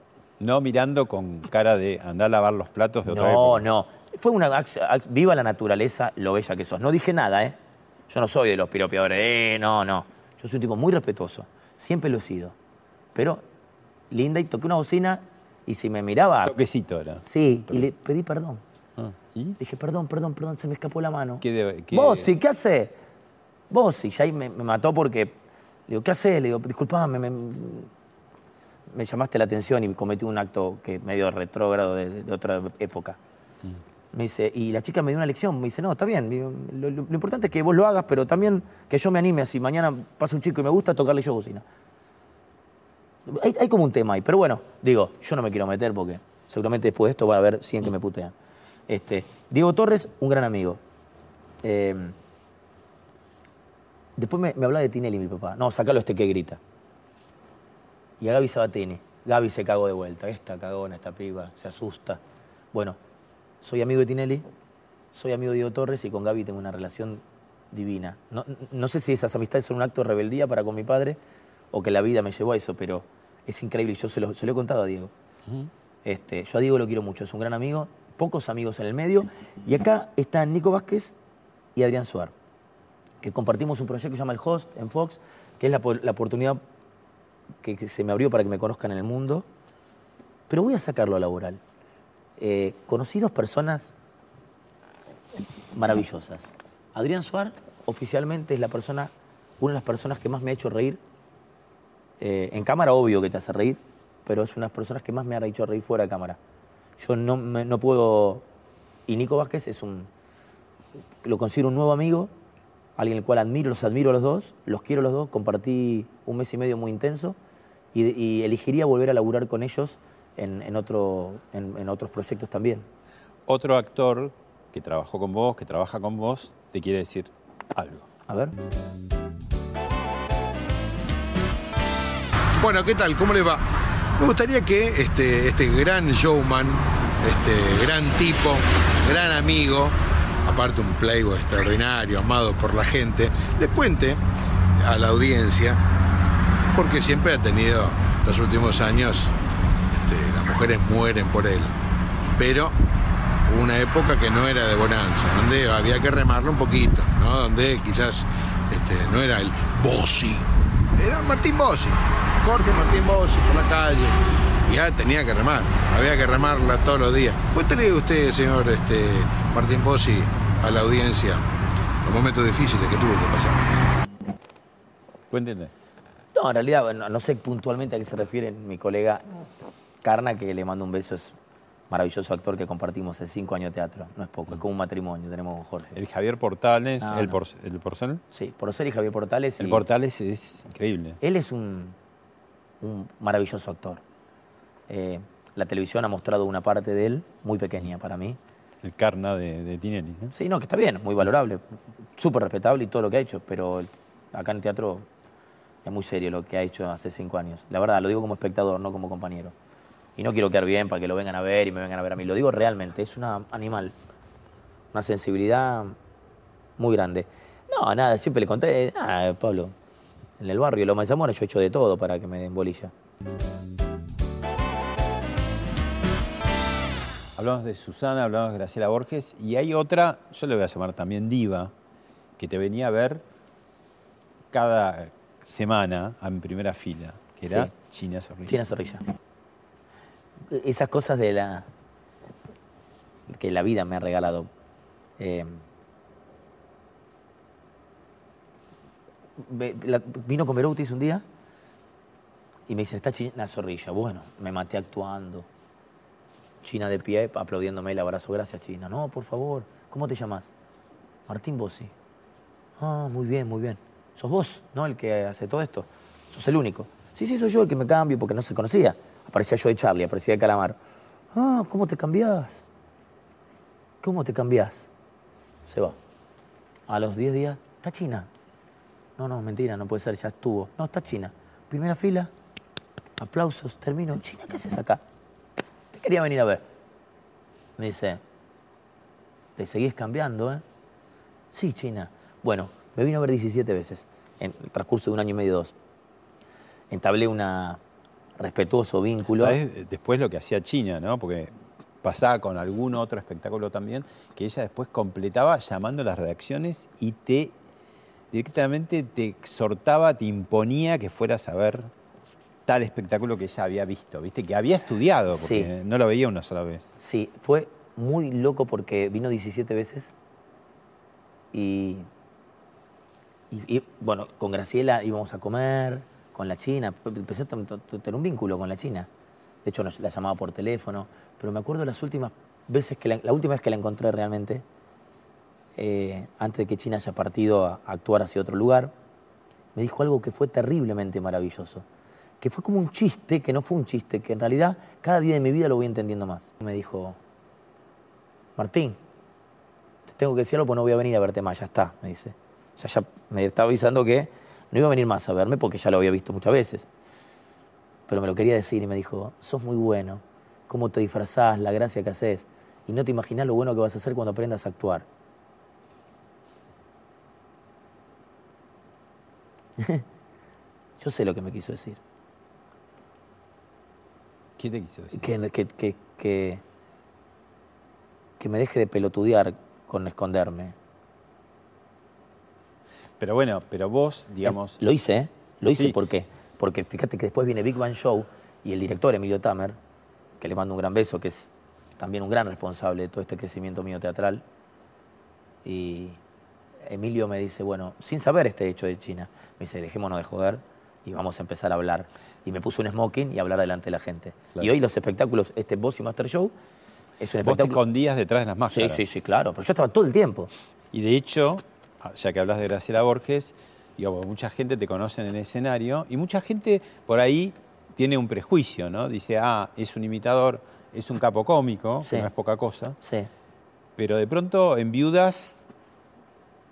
No mirando con cara de andar a lavar los platos de otra No, época. no. Fue una. Viva la naturaleza, lo bella que sos. No dije nada, ¿eh? Yo no soy de los piropeadores. Eh, no, no. Yo soy un tipo muy respetuoso. Siempre lo he sido. Pero linda y toqué una bocina y si me miraba. Toquecito era. Sí, y le pedí perdón. Ah, ¿Y? Dije, perdón, perdón, perdón, se me escapó la mano. ¿Qué de- qué- Vos, sí, ¿qué haces? Vos, sí, ya ahí me, me mató porque. Le digo, ¿qué haces? Le digo, disculpame, me, me llamaste la atención y cometí un acto que medio retrógrado de, de otra época. Mm. Me dice, y la chica me dio una lección, me dice, no, está bien, lo, lo- lo importante es que vos lo hagas, pero también que yo me anime, así mañana pasa un chico y me gusta tocarle yo bocina. Hay, hay como un tema ahí, pero bueno, digo, yo no me quiero meter porque seguramente después de esto va a haber 100 que me putean. Este, Diego Torres, un gran amigo. Eh, después me, me hablaba de Tinelli, mi papá. No, sacalo este que grita. Y a Gaby Sabatini. Gaby se cagó de vuelta. Esta cagona, esta piba, se asusta. Bueno, soy amigo de Tinelli, soy amigo de Diego Torres y con Gaby tengo una relación divina. No, no sé si esas amistades son un acto de rebeldía para con mi padre o que la vida me llevó a eso, pero es increíble. Yo se lo, se lo he contado a Diego. Este, yo a Diego lo quiero mucho, es un gran amigo, pocos amigos en el medio. Y acá están Nico Vázquez y Adrián Suar, que compartimos un proyecto que se llama El Host en Fox, que es la, po- la oportunidad que, se me abrió para que me conozcan en el mundo. Pero voy a sacarlo a laboral. Eh, conocí dos personas maravillosas. Adrián Suar oficialmente es la persona, una de las personas que más me ha hecho reír. Eh, en cámara obvio que te hace reír, pero es una de las personas que más me ha hecho reír fuera de cámara. Yo no, no puedo... Y Nico Vázquez es un... Lo considero un nuevo amigo, alguien el cual admiro, los admiro a los dos, los quiero a los dos, compartí un mes y medio muy intenso y, y elegiría volver a laburar con ellos en, en otro, en- en otros proyectos también. Otro actor que trabajó con vos, que trabaja con vos, te quiere decir algo. A ver. Bueno, ¿qué tal? ¿Cómo les va? Me gustaría que este, este gran showman, este gran tipo, gran amigo, aparte un playboy extraordinario, amado por la gente, le cuente a la audiencia, porque siempre ha tenido, los últimos años, este, las mujeres mueren por él, pero hubo una época que no era de bonanza, donde había que remarlo un poquito, ¿no? donde quizás este, no era el Bossi, era Martín Bossi, Jorge Martín Bossi por la calle. Ya tenía que remar, había que remarla todos los días. Cuéntele usted, señor este, Martín Bossi, a la audiencia los momentos difíciles que tuvo que pasar. Cuéntenme. No, en realidad no, no sé puntualmente a qué se refiere mi colega Carna, que le mando un beso, es maravilloso actor que compartimos hace cinco años de teatro. No es poco, es como un matrimonio, tenemos con Jorge. El Javier Portales, No, el, no. por, el Porcel. Sí, Porcel y Javier Portales. El y- Portales es increíble. Él es un, un maravilloso actor. Eh, la televisión ha mostrado una parte de él muy pequeña para mí. El Carna de, Tinelli. Sí, no, que está bien, muy valorable, súper respetable y todo lo que ha hecho, pero acá en teatro es muy serio lo que ha hecho hace cinco años. La verdad, lo digo como espectador, no como compañero. Y no quiero quedar bien para que lo vengan a ver y me vengan a ver a mí. Lo digo realmente, es un animal, una sensibilidad muy grande. No, nada, siempre le conté, ah, Pablo, en el barrio Loma de Zamora yo he hecho de todo para que me den bolilla. Hablamos de Susana, hablamos de Graciela Borges y hay otra, yo le voy a llamar también diva, que te venía a ver cada semana en primera fila, que era Sí. China Zorrilla. China Zorrilla. Esas cosas de la. que la vida me ha regalado. Eh, vino con Berutis un día y me dice, está China Zorrilla. Bueno, me maté actuando. China de pie, aplaudiéndome el abrazo. Gracias, China. No, por favor. ¿Cómo te llamas? Martín Bossi. Ah, muy bien, muy bien. ¿Sos vos, no? El que hace todo esto. Sos el único. Sí, sí, soy yo el que me cambio porque no se conocía. Aparecía yo de Charlie, aparecía de Calamar. Ah, ¿cómo te cambiás? ¿Cómo te cambiás? Se va. A los 10 días, ¿está China? No, no, mentira, no puede ser, ya estuvo. No, está China. Primera fila, aplausos, termino. China, ¿qué haces acá? Quería venir a ver. Me dice, te seguís cambiando, ¿eh? Sí, China. Bueno, me vino a ver 17 veces en el transcurso de un año y medio, dos. Entablé una respetuoso vínculo. ¿Sabés después lo que hacía China, ¿no? Porque pasaba con algún otro espectáculo también, que ella después completaba llamando a las redacciones y te directamente te exhortaba, te imponía que fueras a ver tal espectáculo que ella había visto, ¿viste? Que había estudiado, porque Sí. no lo veía una sola vez. Sí, fue muy loco porque vino 17 veces y, y- y, bueno, con Graciela íbamos a comer, con la China, empecé a ten- ten- tener un vínculo con la China. De hecho, nos, la llamaba por teléfono, pero me acuerdo las últimas veces que la, la última vez que la encontré realmente, eh, antes de que China haya partido a, a actuar hacia otro lugar, me dijo algo que fue terriblemente maravilloso, que fue como un chiste, que no fue un chiste, que en realidad cada día de mi vida lo voy entendiendo más. Me dijo, Martín, te tengo que decir algo porque no voy a venir a verte más, ya está, me dice. Ya, ya me estaba avisando que no iba a venir más a verme porque ya lo había visto muchas veces. Pero me lo quería decir y me dijo, sos muy bueno, cómo te disfrazás, la gracia que haces, y no te imaginás lo bueno que vas a hacer cuando aprendas a actuar. Yo sé lo que me quiso decir. ¿Qué te quiso decir? Que, que, que, que, que me deje de pelotudear con esconderme. Pero bueno, pero vos, digamos... Lo hice, ¿eh? Lo hice, Sí. ¿por qué? Porque fíjate que después viene Big Bang Show y el director Emilio Tamer, que le mando un gran beso, que es también un gran responsable de todo este crecimiento mío teatral. Y Emilio me dice, bueno, sin saber este hecho de China, me dice, dejémonos de joder y vamos a empezar a hablar. Y me puso un smoking y hablar delante de la gente. Claro. Y hoy los espectáculos, este Boss y Master Show, es un Vos te espectáculo... escondías detrás de las Sí, máscaras. sí, sí, claro, pero yo estaba todo el tiempo. Y de hecho, ah, ya que hablas de Graciela Borges, digo, mucha gente te conoce en el escenario y mucha gente por ahí tiene un prejuicio, ¿no? Dice, ah, es un imitador, es un capo cómico, Sí. que no es poca cosa. Sí. Pero de pronto en Viudas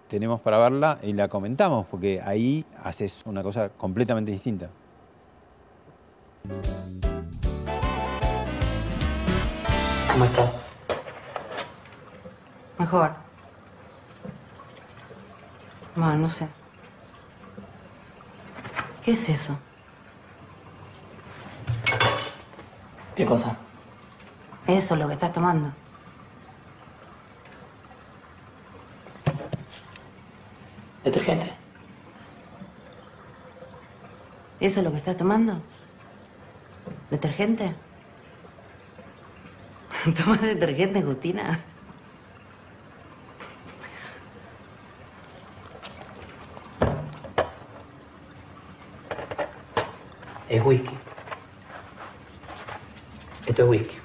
tenemos para verla y la comentamos, porque ahí haces una cosa completamente distinta. ¿Cómo estás? Mejor. Bueno, no sé. ¿Qué es eso? ¿Qué cosa? Eso, lo que estás tomando. ¿Detergente? ¿Eso es lo que estás tomando? ¿Detergente? ¿Tomas detergente, Justina? Es whisky. Esto es whisky.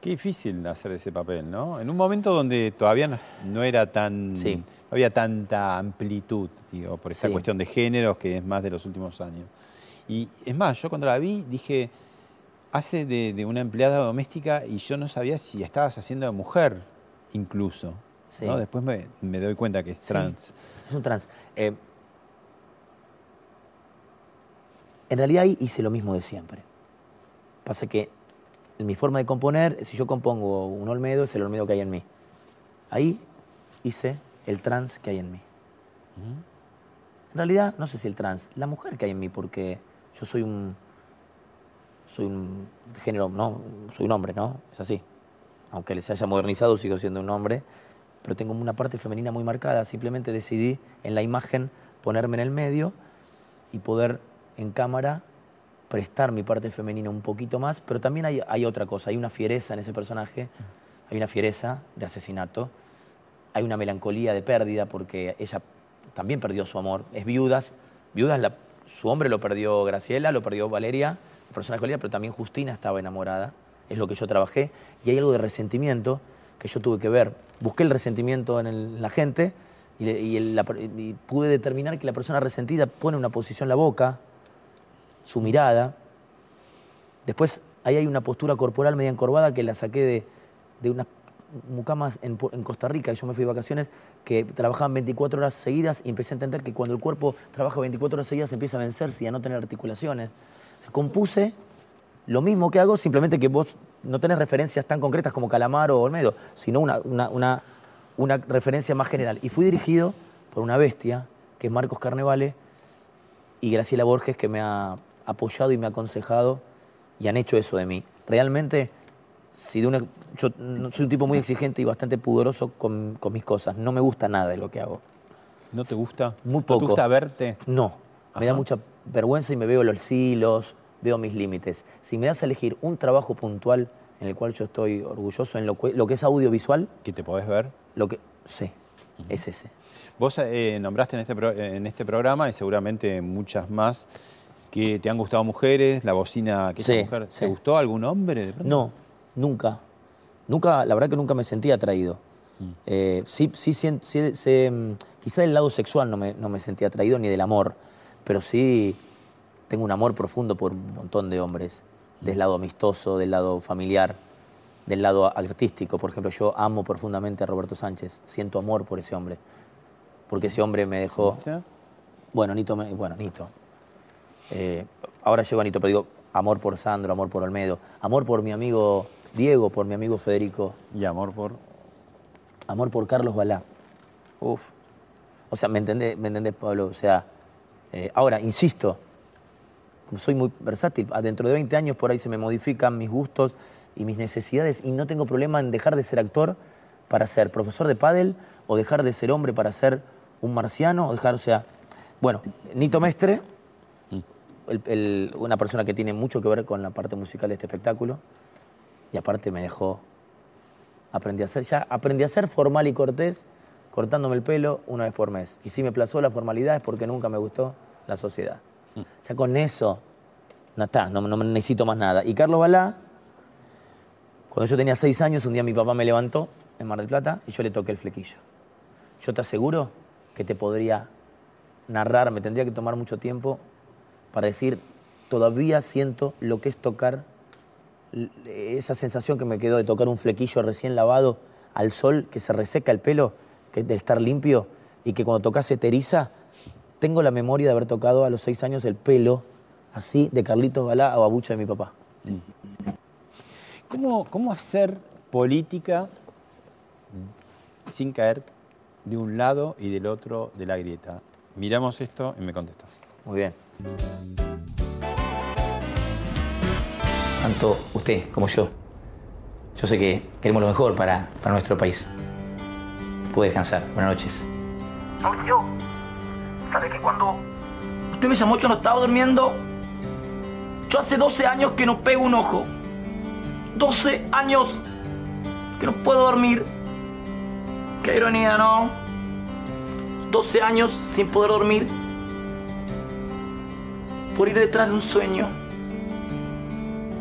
Qué difícil hacer ese papel, ¿no? En un momento donde todavía no, no era tan. Sí. No había tanta amplitud, digo, por esa Sí. cuestión de géneros que es más de los últimos años. Y es más, yo cuando la vi dije, hace de, de una empleada doméstica y yo no sabía si estabas haciendo de mujer, incluso. Sí. ¿no? Después me, me doy cuenta que es Sí, trans. Es un trans. Eh, en realidad ahí hice lo mismo de siempre. Pasa que en mi forma de componer, si yo compongo un Olmedo, es el Olmedo que hay en mí. Ahí hice el trans que hay en mí. En realidad, no sé si el trans, la mujer que hay en mí, porque yo soy un. Soy un género, no, soy un hombre, ¿no? Es así. Aunque se haya modernizado, sigo siendo un hombre, pero tengo una parte femenina muy marcada. Simplemente decidí en la imagen ponerme en el medio y poder en cámara prestar mi parte femenina un poquito más, pero también hay, hay otra cosa, hay una fiereza en ese personaje, hay una fiereza de asesinato, hay una melancolía de pérdida porque ella también perdió su amor, es viudas, viudas, la- su hombre lo perdió Graciela, lo perdió Valeria, el personaje de Valeria, pero también Justina estaba enamorada, es lo que yo trabajé, y hay algo de resentimiento que yo tuve que ver, busqué el resentimiento en, la gente la y pude determinar que la persona resentida pone una posición en la boca, su mirada. Después, ahí hay una postura corporal media encorvada que la saqué de, de unas mucamas en, Costa Rica, yo me fui de vacaciones, que trabajaban 24 horas seguidas y empecé a entender que cuando el cuerpo trabaja 24 horas seguidas empieza a vencerse y a no tener articulaciones. Compuse lo mismo que hago, simplemente que vos no tenés referencias tan concretas como Calamar o Olmedo, sino una, una, una, una referencia más general. Y fui dirigido por una bestia, que es Marcos Carnevale, y Graciela Borges que me ha apoyado y me ha aconsejado y han hecho eso de mí. Realmente, si de una, yo no- soy un tipo muy exigente y bastante pudoroso con, con mis cosas. No me gusta nada de lo que hago. ¿No te gusta? Muy ¿No poco. te gusta verte? No, me da mucha vergüenza y me veo los hilos, veo mis límites. Si me das a elegir un trabajo puntual en el cual yo estoy orgulloso, en lo, que- lo que es audiovisual, ¿Que te podés ver? lo que sí, es ese. Vos eh, nombraste en este, pro- en este programa y seguramente muchas más que te han gustado mujeres, la bocina, que Sí, mujer, sí. ¿te gustó algún hombre? de pronto? No, nunca. Nunca, la verdad que nunca me sentí atraído. Mm. Eh, sí, sí, sien- sí, sé, mm, quizá del lado sexual no me, no me sentí atraído ni del amor, pero sí tengo un amor profundo por un montón de hombres, del lado amistoso, del lado familiar, del lado artístico. Por ejemplo, yo amo profundamente a Roberto Sánchez, siento amor por ese hombre, porque ese hombre me dejó... Bueno, Nito, me- bueno, Nito. Eh, ahora llego a Nito, pero digo amor por Sandro, amor por Olmedo, amor por mi amigo Diego, por mi amigo Federico. Y amor por... Amor por Carlos Balá. Uf. O sea, ¿me entendés, ¿me entendés Pablo? O sea, eh, ahora, insisto, como soy muy versátil, dentro de 20 años por ahí se me modifican mis gustos y mis necesidades y no tengo problema en dejar de ser actor para ser profesor de pádel o dejar de ser hombre para ser un marciano o dejar, o sea, bueno, Nito Mestre, el- el- una persona que tiene mucho que ver con la parte musical de este espectáculo y aparte me dejó, aprendí a ser, ya aprendí a ser formal y cortés cortándome el pelo una vez por mes. Y si me plazó la formalidad es porque nunca me gustó la sociedad. Ya con eso, no está, no, no necesito más nada. Y Carlos Balá, cuando yo tenía seis años, un día mi papá me levantó en Mar del Plata y yo le toqué el flequillo. Yo te aseguro que te podría narrar, me tendría que tomar mucho tiempo para decir, todavía siento lo que es tocar, esa sensación que me quedó de tocar un flequillo recién lavado al sol, que se reseca el pelo, que de estar limpio, y que cuando tocas se te eriza. Tengo la memoria de haber tocado a los seis años el pelo, así, de Carlitos Balá a babucha de mi papá. ¿Cómo, ¿Cómo hacer política sin caer de un lado y del otro de la grieta? Miramos esto y me contestas. Muy bien. Tanto usted como yo. Yo sé que queremos lo mejor para, para nuestro país. Puede descansar. Buenas noches. Mauricio, ¿sabe que cuando usted me llamó yo no estaba durmiendo? Yo hace 12 años que no pego un ojo. 12 años que no puedo dormir. Qué ironía, ¿no? 12 años sin poder dormir. Por ir detrás de un sueño.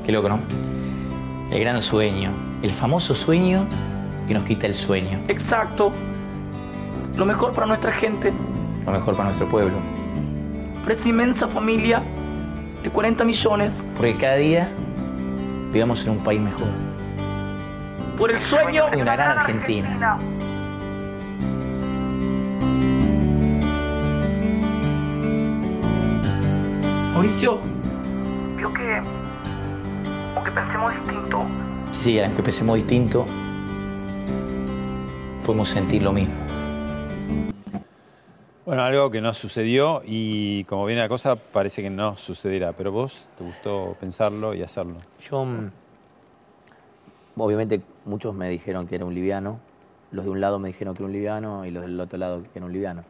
Qué loco, ¿no? El gran sueño. El famoso sueño que nos quita el sueño. Exacto. Lo mejor para nuestra gente. Lo mejor para nuestro pueblo. Para esa inmensa familia de 40 millones. Porque cada día vivamos en un país mejor. Por el sueño de una gran Argentina. Mauricio, pensemos distinto, Sí, sí, aunque pensemos distinto, podemos sentir lo mismo. Bueno, algo que no sucedió y como viene la cosa parece que no sucederá, pero vos te gustó pensarlo y hacerlo. Yo, mm, obviamente, muchos me dijeron que era un liviano. Los de un lado me dijeron que era un liviano y los del otro lado que era un liviano.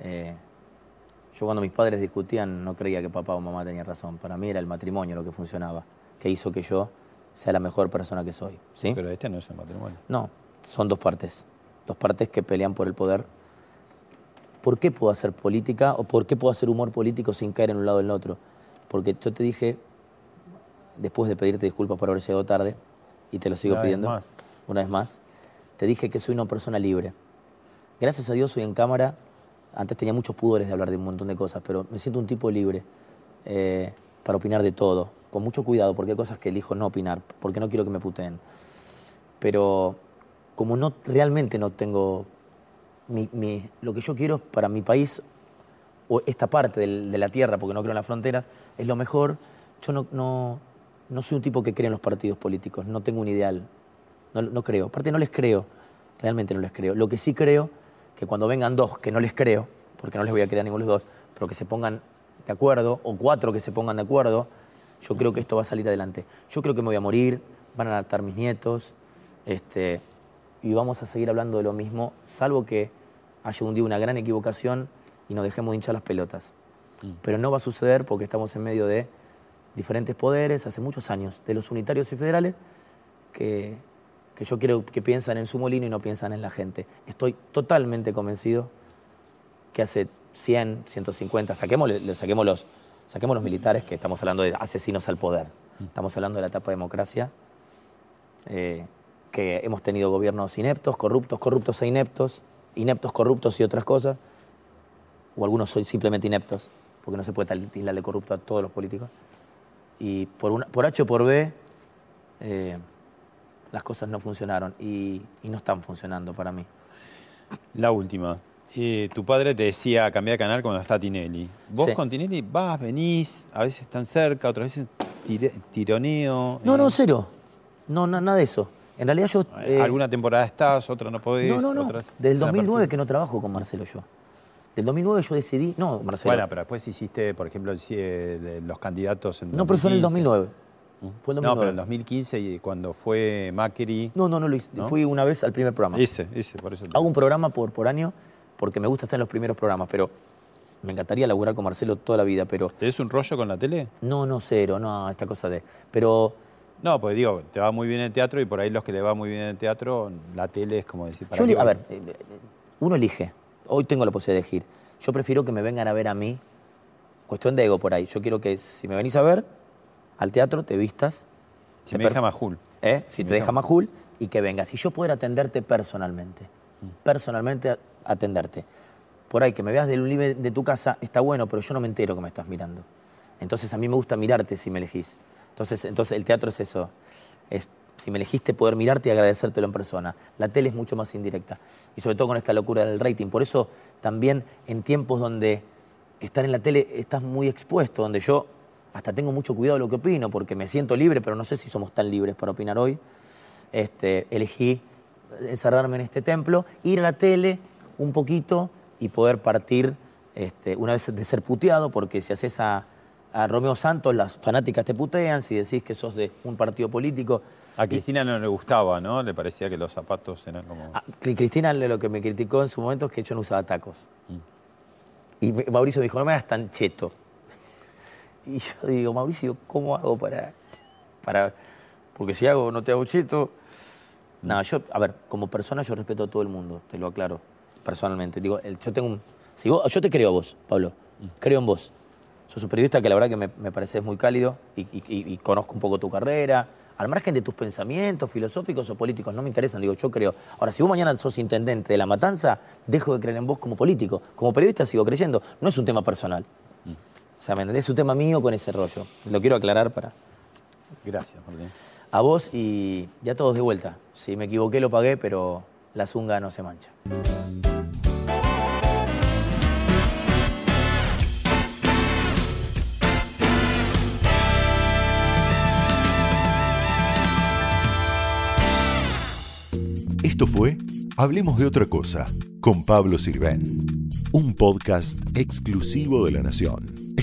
Eh, yo cuando mis padres discutían no creía que papá o mamá tenían razón. Para mí era el matrimonio lo que funcionaba, que hizo que yo sea la mejor persona que soy. ¿sí? Pero este no es el matrimonio. No, son dos partes. Dos partes que pelean por el poder. ¿Por qué puedo hacer política o por qué puedo hacer humor político sin caer en un lado o en el otro? Porque yo te dije, después de pedirte disculpas por haber llegado tarde, y te lo sigo Una vez pidiendo más. una vez más, te dije que soy una persona libre. Gracias a Dios soy en cámara. Antes tenía muchos pudores de hablar de un montón de cosas, pero me siento un tipo libre eh, para opinar de todo, con mucho cuidado, porque hay cosas que elijo no opinar, porque no quiero que me puteen. Pero como no realmente no tengo mi- mi- lo que yo quiero para mi país o esta parte del- de la tierra, porque no creo en las fronteras, es lo mejor. Yo no, no, no soy un tipo que cree en los partidos políticos, no tengo un ideal, no, no creo. Aparte no les creo, realmente no les creo. Lo que sí creo, que cuando vengan dos que no les creo, porque no les voy a creer a ninguno de los dos, pero que se pongan de acuerdo, o cuatro que se pongan de acuerdo, yo creo que esto va a salir adelante. Yo creo que me voy a morir, van a adaptar mis nietos, este, y vamos a seguir hablando de lo mismo, salvo que haya un día una gran equivocación y nos dejemos de hinchar las pelotas. Pero no va a suceder porque estamos en medio de diferentes poderes hace muchos años, de los unitarios y federales, que, que yo creo que piensan en su molino y no piensan en la gente. Estoy totalmente convencido que hace 100, 150, saquemos, saquemos, los, saquemos los militares, que estamos hablando de asesinos al poder. Estamos hablando de la etapa de democracia, eh, que hemos tenido gobiernos ineptos, corruptos, corruptos e ineptos, ineptos, corruptos y otras cosas, o algunos son simplemente ineptos, porque no se puede tildarle corrupto a todos los políticos. Y por, una- por H o por B, eh, las cosas no funcionaron y, y no están funcionando para mí. La última. Eh, tu padre te decía cambiar de canal cuando está Tinelli. Vos Sí. con Tinelli vas, venís, a veces están cerca, otras veces tire- tironeo. No, eh, no, cero. No, na- nada de eso. En realidad yo... eh, Alguna temporada estás, otra no podés. no, no, no. otras- es una 2009 que no trabajo con Marcelo yo. Del 2009 yo decidí... No, Marcelo. Bueno, pero después hiciste, por ejemplo, el los candidatos en no, pero fue en el 2015. 2009. Fue el No, 2009. pero en 2015 y cuando fue Macri. No, no, no lo hice. ¿No? Fui una vez al primer programa. Ese, ese, por eso. te- Hago un programa por, por año porque me gusta estar en los primeros programas, pero me encantaría laburar con Marcelo toda la vida, pero... ¿Tenés un rollo con la tele? No, no, cero, no, esta cosa de... Pero No, pues digo, te va muy bien el teatro y por ahí los que le va muy bien el teatro, la tele es como decir. ¿para Yo, a ver, eh, eh, uno elige. Hoy tengo la posibilidad de elegir. Yo prefiero que me vengan a ver a mí. Cuestión de ego por ahí. Yo quiero que si me venís a ver al teatro, te vistas. Si te me deja Majul. ¿Eh? Si te deja Majul y que vengas. Y yo poder atenderte personalmente. Mm. Personalmente atenderte. Por ahí, que me veas del libre de tu casa está bueno, pero yo no me entero que me estás mirando. Entonces a mí me gusta mirarte si me elegís. Entonces, entonces el teatro es eso. Es si me elegiste poder mirarte y agradecértelo en persona. La tele es mucho más indirecta. Y sobre todo con esta locura del rating. Por eso también en tiempos donde estar en la tele estás muy expuesto, donde yo hasta tengo mucho cuidado de lo que opino, porque me siento libre, pero no sé si somos tan libres para opinar hoy. Este, elegí encerrarme en este templo, ir a la tele un poquito y poder partir este, una vez de ser puteado, porque si haces a, a Romeo Santos, las fanáticas te putean, si decís que sos de un partido político. A Cristina no le gustaba, ¿no? Le parecía que los zapatos eran como. Ah, Cri- Cristina lo que me criticó en su momento es que yo no usaba tacos. Y me- Mauricio me dijo, no me hagas tan cheto. Y yo digo, Mauricio, ¿cómo hago para...? para porque si hago, no te hago cheto. Nada, yo, a ver, como persona yo respeto a todo el mundo, te lo aclaro, personalmente. Digo, yo tengo un... Si vos, yo te creo a vos, Pablo, creo en vos. Sos un periodista que la verdad que me, me pareces muy cálido y- y- y conozco un poco tu carrera. Al margen de tus pensamientos filosóficos o políticos, no me interesan, digo, yo creo. Ahora, si vos mañana sos intendente de La Matanza, dejo de creer en vos como político. Como periodista sigo creyendo. No es un tema personal. O sea, ¿me entendés? Es un tema mío con ese rollo. Lo quiero aclarar para... Gracias, Martín. A vos y, y a todos de vuelta. Si me equivoqué lo pagué, pero la zunga no se mancha. Esto fue Hablemos de otra cosa con Pablo Sirven, un podcast exclusivo de La Nación.